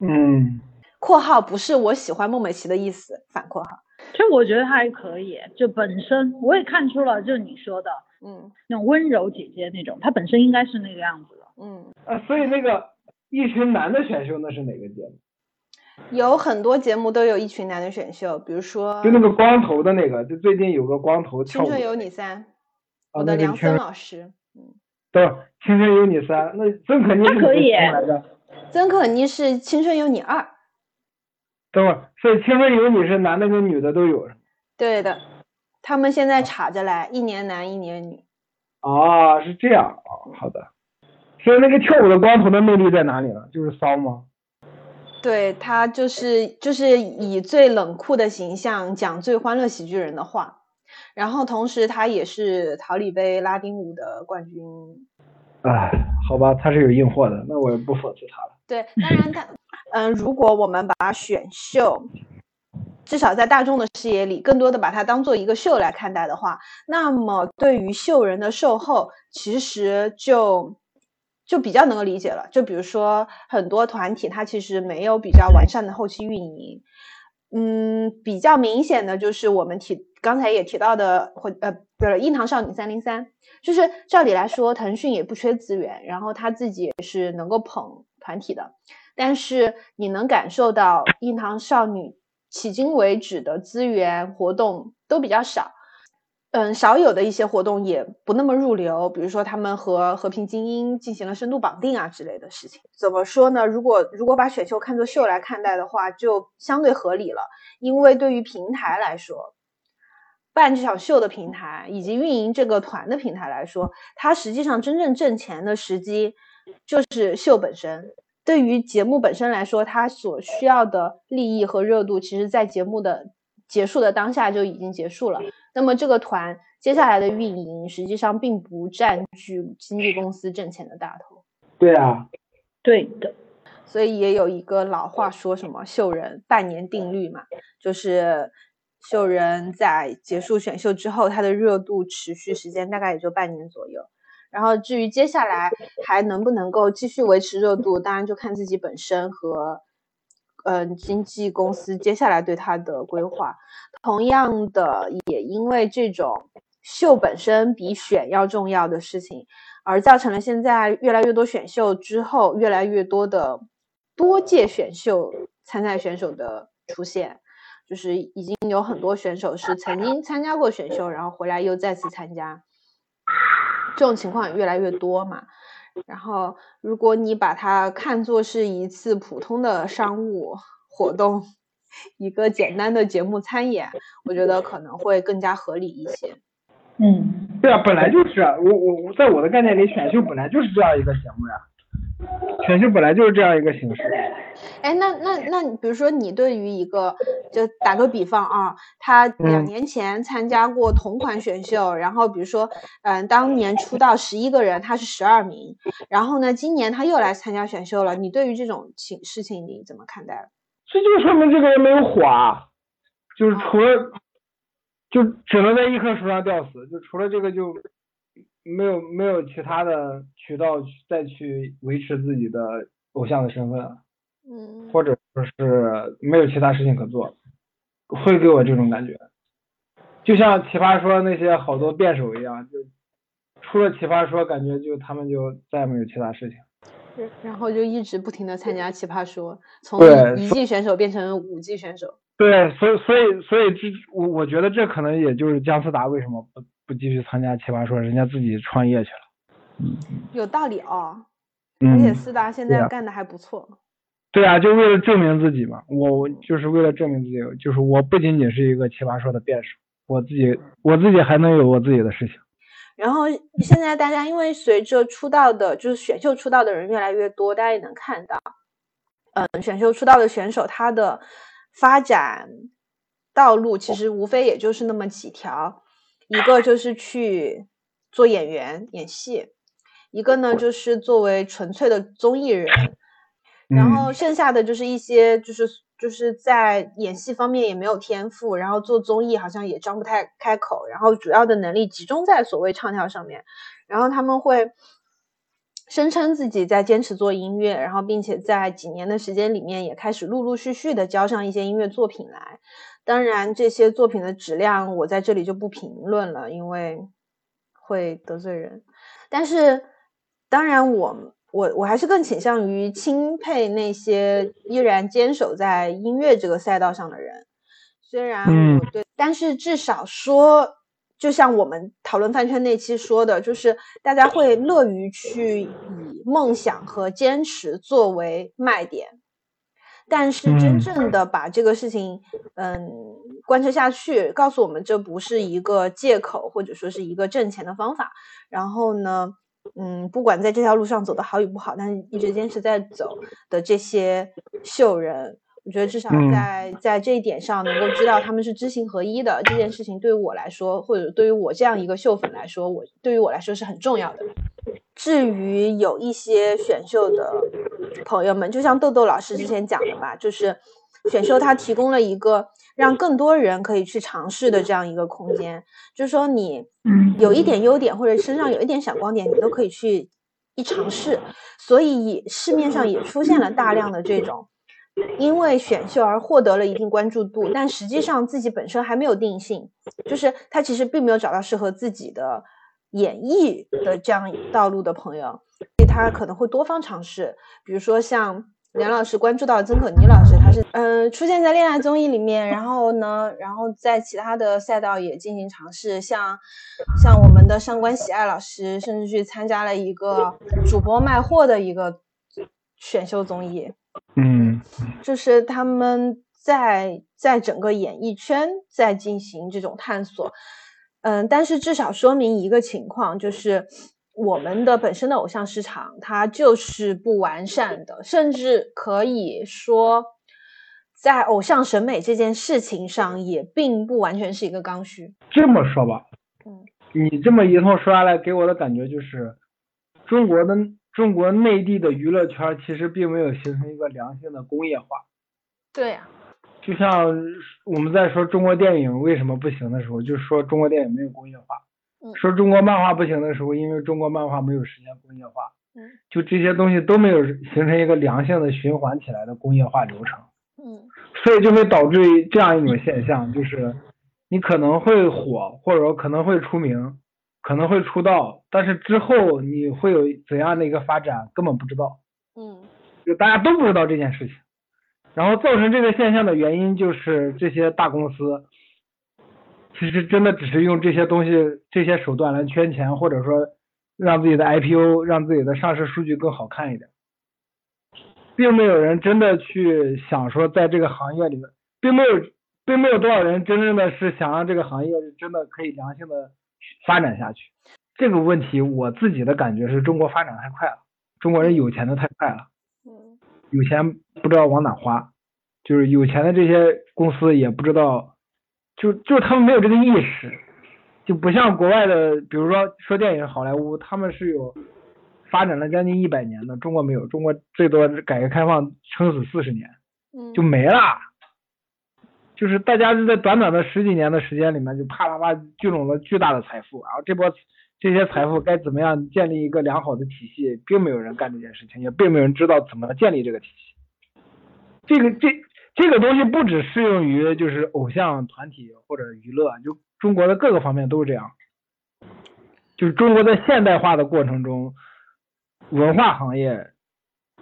嗯（括号不是我喜欢孟美岐的意思，反括号。其实我觉得她还可以，就本身我也看出了，就是你说的嗯那种温柔姐姐那种，她本身应该是那个样子的。嗯，啊，所以那个一群男的选秀那是哪个节目？有很多节目都有一群男的选秀，比如说就那个光头的那个，就最近有个光头《青跳舞的。春有你三》，啊我的梁那个青森老师。嗯，对，《青春有你三》，那曾可妮是哪个他可以？曾可妮是《青春有你二》。等会儿，所以《青春有你》是男的跟女的都有对的，他们现在插着来，一年男一年女。啊，是这样啊，好的。所以那个跳舞的光头的魅力在哪里呢？就是骚吗？对他就是就是以最冷酷的形象讲最欢乐喜剧人的话，然后同时他也是桃李杯拉丁舞的冠军。哎，好吧，他是有硬货的，那我也不讽刺他了。对，当然他，嗯，如果我们把选秀，至少在大众的视野里，更多的把它当做一个秀来看待的话，那么对于秀人的售后，其实就就比较能够理解了。就比如说很多团体，它其实没有比较完善的后期运营。嗯，比较明显的就是我们提刚才也提到的，或呃不是硬糖少女三零三，就是照理来说，腾讯也不缺资源，然后他自己也是能够捧团体的，但是你能感受到硬糖少女迄今为止的资源活动都比较少。嗯，少有的一些活动也不那么入流，比如说他们和和平精英进行了深度绑定啊之类的事情。怎么说呢？如果如果把选秀看作秀来看待的话，就相对合理了。因为对于平台来说，办这场秀的平台以及运营这个团的平台来说，它实际上真正挣钱的时机就是秀本身。对于节目本身来说，它所需要的利益和热度，其实在节目的结束的当下就已经结束了。那么这个团接下来的运营，实际上并不占据经纪公司挣钱的大头。对啊，对的，所以也有一个老话说什么“秀人半年定律”嘛，就是秀人在结束选秀之后，他的热度持续时间大概也就半年左右。然后至于接下来还能不能够继续维持热度，当然就看自己本身和嗯、经纪公司接下来对他的规划。同样的，也因为这种秀本身比选要重要的事情，而造成了现在越来越多选秀之后，越来越多的多届选秀参赛选手的出现，就是已经有很多选手是曾经参加过选秀，然后回来又再次参加，这种情况也越来越多嘛。然后，如果你把它看作是一次普通的商务活动，一个简单的节目参演，我觉得可能会更加合理一些。嗯，对啊，本来就是啊，我我我在我的概念里，选秀本来就是这样一个节目呀，选秀本来就是这样一个形式。哎，那那那你比如说，你对于一个，就打个比方啊，他两嗯年前参加过同款选秀，然后比如说，嗯、当年出道十一个人，他是十二名，然后呢，今年他又来参加选秀了，你对于这种情事情你怎么看待？这就说明这个人没有火啊，就是除了，就只能在一棵树上吊死，就除了这个就没有没有其他的渠道去再去维持自己的偶像的身份了，嗯，或者说是没有其他事情可做，会给我这种感觉，就像奇葩说那些好多辩手一样，就除了奇葩说，感觉就他们就再也没有其他事情。然后就一直不停的参加奇葩说，从一季选手变成五季选手。对，所以所以所以这我我觉得这可能也就是姜思达为什么不不继续参加奇葩说，人家自己创业去了。有道理哦，而且嗯，思达现在干的还不错。对啊，就为了证明自己嘛，我我就是为了证明自己，就是我不仅仅是一个奇葩说的辩手，我自己我自己还能有我自己的事情。然后现在大家因为随着出道的，就是选秀出道的人越来越多，大家也能看到，嗯，选秀出道的选手他的发展道路其实无非也就是那么几条，一个就是去做演员演戏，一个呢就是作为纯粹的综艺人，然嗯后剩下的就是一些就是就是在演戏方面也没有天赋，然后做综艺好像也张不太开口，然后主要的能力集中在所谓唱跳上面，然后他们会声称自己在坚持做音乐，然后并且在几年的时间里面也开始陆陆续续的交上一些音乐作品来。当然，这些作品的质量我在这里就不评论了，因为会得罪人。但是，当然我我我还是更倾向于钦佩那些依然坚守在音乐这个赛道上的人。虽然嗯我对，但是至少说，就像我们讨论饭圈那期说的，就是大家会乐于去以梦想和坚持作为卖点。但是真嗯正的把这个事情，嗯，贯彻下去，告诉我们这不是一个借口，或者说是一个挣钱的方法。然后呢，嗯，不管在这条路上走的好与不好，但是一直坚持在走的这些秀人，我觉得至少嗯在、在这一点上能够知道他们是知行合一的。这件事情对于我来说，或者对于我这样一个秀粉来说，我对于我来说是很重要的。至于有一些选秀的朋友们，就像豆豆老师之前讲的吧，就是选秀它提供了一个让更多人可以去尝试的这样一个空间，就是说你嗯有一点优点或者身上有一点闪光点，你都可以去一尝试。所以也市面上也出现了大量的这种因为选秀而获得了一定关注度，但实际上自己本身还没有定性，就是他其实并没有找到适合自己的演绎的这样道路的朋友，所以他可能会多方尝试，比如说像。梁老师关注到曾可妮老师，她是嗯、呃出现在恋爱综艺里面，然后呢，然后在其他的赛道也进行尝试，像像我们的上官喜爱老师，甚至去参加了一个主播卖货的一个选秀综艺，嗯。就是他们在在整个演艺圈在进行这种探索，嗯，但是至少说明一个情况，就是我们的本身的偶像市场它就是不完善的，甚至可以说，在偶像审美这件事情上也并不完全是一个刚需。这么说吧，嗯，你这么一通说下来，给我的感觉就是，中国的中国内地的娱乐圈儿其实并没有形成一个良性的工业化。对呀、就像我们在说中国电影为什么不行的时候，就说中国电影没有工业化；嗯说中国漫画不行的时候，因为中国漫画没有实现工业化。嗯就这些东西都没有形成一个良性的循环起来的工业化流程。嗯所以就会导致这样一种现象，就是你可能会火，或者说可能会出名，可能会出道，但是之后你会有怎样的一个发展，根本不知道，嗯就大家都不知道这件事情。然后造成这个现象的原因就是这些大公司，其实真的只是用这些东西、这些手段来圈钱，或者说让自己的 IPO、让自己的上市数据更好看一点。并没有人真的去想说，在这个行业里面，并没有，并没有多少人真正的是想让这个行业真的可以良性的发展下去。这个问题，我自己的感觉是中国发展太快了，中国人有钱的太快了，嗯有钱不知道往哪花，就是有钱的这些公司也不知道，就就是他们没有这个意识，就不像国外的，比如说说电影好莱坞，他们是有发展了将近一百年的，中国没有，中国最多改革开放撑死四十年嗯，就没了，就是大家是在短短的十几年的时间里面就啪啪啪聚拢了巨大的财富，然后这波这些财富该怎么样建立一个良好的体系，并没有人干这件事情，也并没有人知道怎么建立这个体系。这个这这个东西不只适用于就是偶像团体或者娱乐，就中国的各个方面都是这样。就是中国在现代化的过程中，文化行业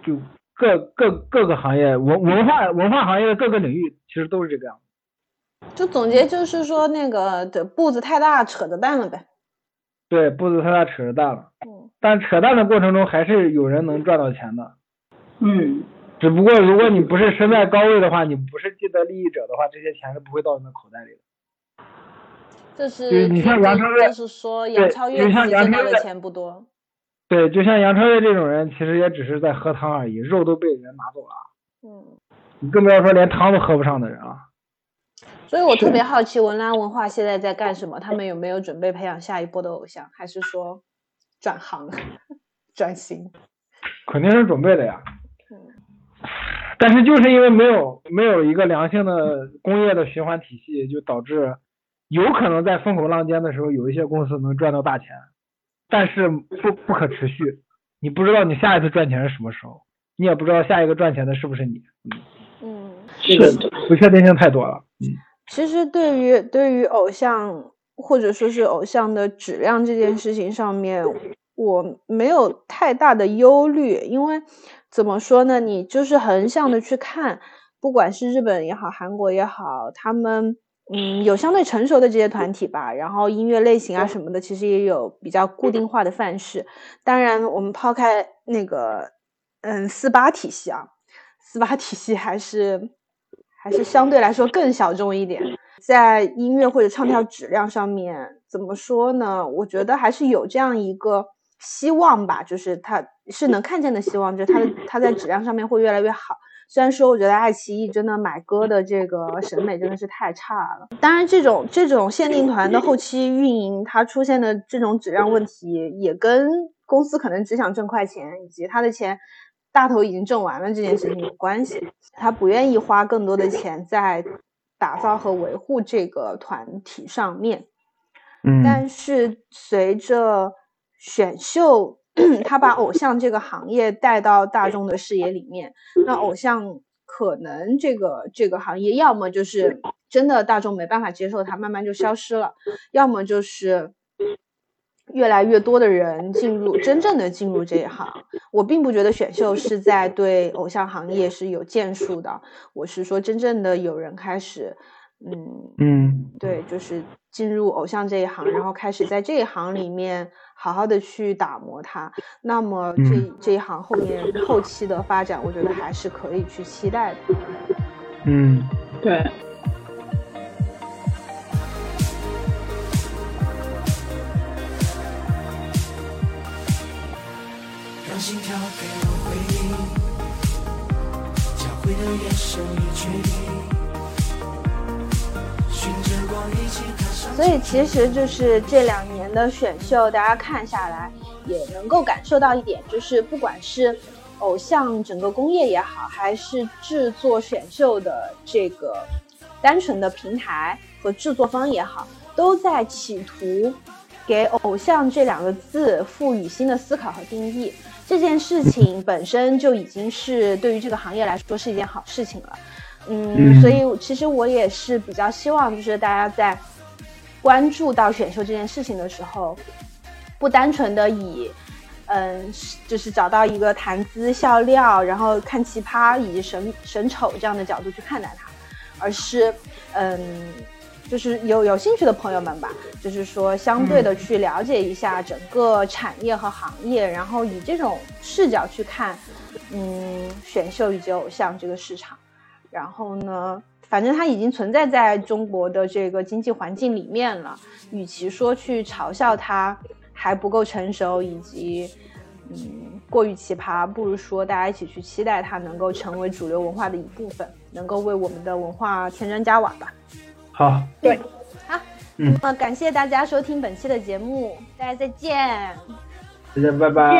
就各各各个行业文文化文化行业的各个领域其实都是这个样子。就总结就是说那个的步子太大，扯着蛋了呗。对，步子太大扯着蛋了。嗯但扯淡的过程中还是有人能赚到钱的。嗯，只不过如果你不是身在高位的话，你不是既得利益者的话，这些钱是不会到你的口袋里的。这是就是你像杨超越就是说杨超越就像自己挣到的杨超越钱不多。对，就像杨超越这种人，其实也只是在喝汤而已，肉都被人拿走了，嗯，你更不要说连汤都喝不上的人啊。所以我 特别好奇文澜文化现在在干什么？他们有没有准备培养下一波的偶像，还是说转行 转型？肯定是准备的呀。嗯但是就是因为没有没有一个良性的工业的循环体系，就导致有可能在风口浪尖的时候，有一些公司能赚到大钱，但是不不可持续。你不知道你下一次赚钱是什么时候，你也不知道下一个赚钱的是不是你。嗯，这个不确定性太多了。其实对于对于偶像或者说是偶像的质量这件事情上面，我没有太大的忧虑，因为怎么说呢，你就是横向的去看，不管是日本也好，韩国也好，他们嗯有相对成熟的这些团体吧，然后音乐类型啊什么的，其实也有比较固定化的范式。当然，我们抛开那个嗯四八体系啊，四八体系还是还是相对来说更小众一点。在音乐或者唱跳质量上面，怎么说呢？我觉得还是有这样一个希望吧，就是它是能看见的希望，就是它的它在质量上面会越来越好。虽然说，我觉得爱奇艺真的买歌的这个审美真的是太差了。当然，这种这种限定团的后期运营，它出现的这种质量问题，也跟公司可能只想挣快钱，以及他的钱大头已经挣完了这件事情有关系，他不愿意花更多的钱在打造和维护这个团体上面。嗯但是随着选秀，他把偶像这个行业带到大众的视野里面，那偶像可能这个这个行业要么就是真的大众没办法接受它，慢慢就消失了，要么就是越来越多的人进入真正的进入这一行。我并不觉得选秀是在对偶像行业是有建树的，我是说真正的有人开始，嗯，嗯对，就是进入偶像这一行，然后开始在这一行里面好好的去打磨它。那么这、嗯这一行后面后期的发展，我觉得还是可以去期待的。嗯对，心跳给我回应，交汇的眼神已决定，循着光一起踏上。所以其实就是这两年的选秀，大家看下来也能够感受到一点，就是不管是偶像整个工业也好，还是制作选秀的这个单纯的平台和制作方也好，都在企图给偶像这两个字赋予新的思考和定义。这件事情本身就已经是对于这个行业来说是一件好事情了。嗯，嗯所以其实我也是比较希望，就是大家在关注到选秀这件事情的时候，不单纯的以嗯，就是找到一个谈资笑料，然后看奇葩以及审审丑这样的角度去看待它，而是嗯，就是有有兴趣的朋友们吧，就是说相对的去了解一下整个产业和行业，然后以这种视角去看，嗯，选秀以及偶像这个市场。然后呢，反正它已经存在在中国的这个经济环境里面了。与其说去嘲笑它还不够成熟，以及嗯过于奇葩，不如说大家一起去期待它能够成为主流文化的一部分，能够为我们的文化添砖加瓦吧。好，对。好，嗯。那么感谢大家收听本期的节目，大家再见。大家拜拜。耶，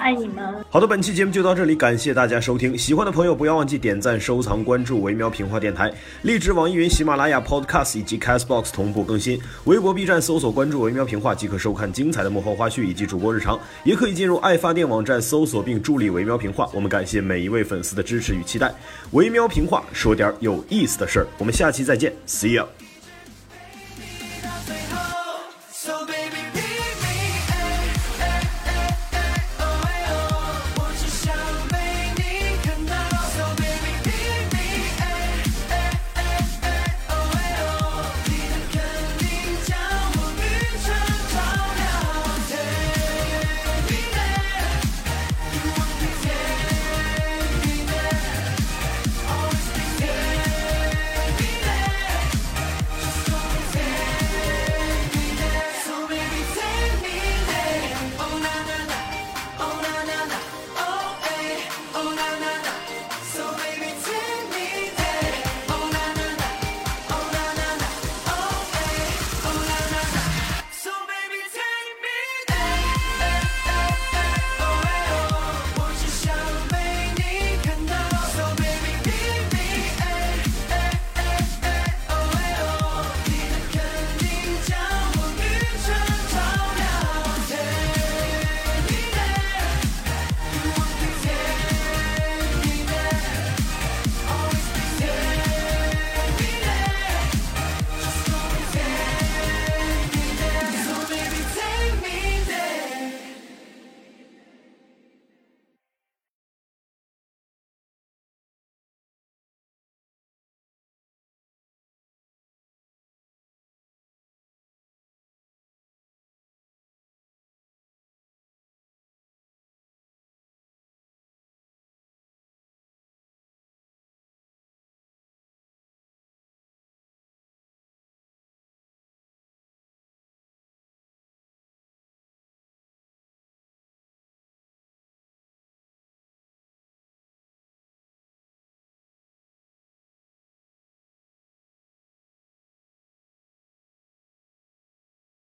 爱你们。好的，本期节目就到这里，感谢大家收听。喜欢的朋友不要忘记点赞、收藏、关注“维喵平话电台”，荔枝、网易云、喜马拉雅 Podcast 以及 Castbox 同步更新。微博、B 站搜索关注“维喵平话”即可收看精彩的幕后花絮以及主播日常，也可以进入爱发电网站搜索并助力“维喵平话”。我们感谢每一位粉丝的支持与期待。维喵平话说点有意思的事儿，我们下期再见，See you。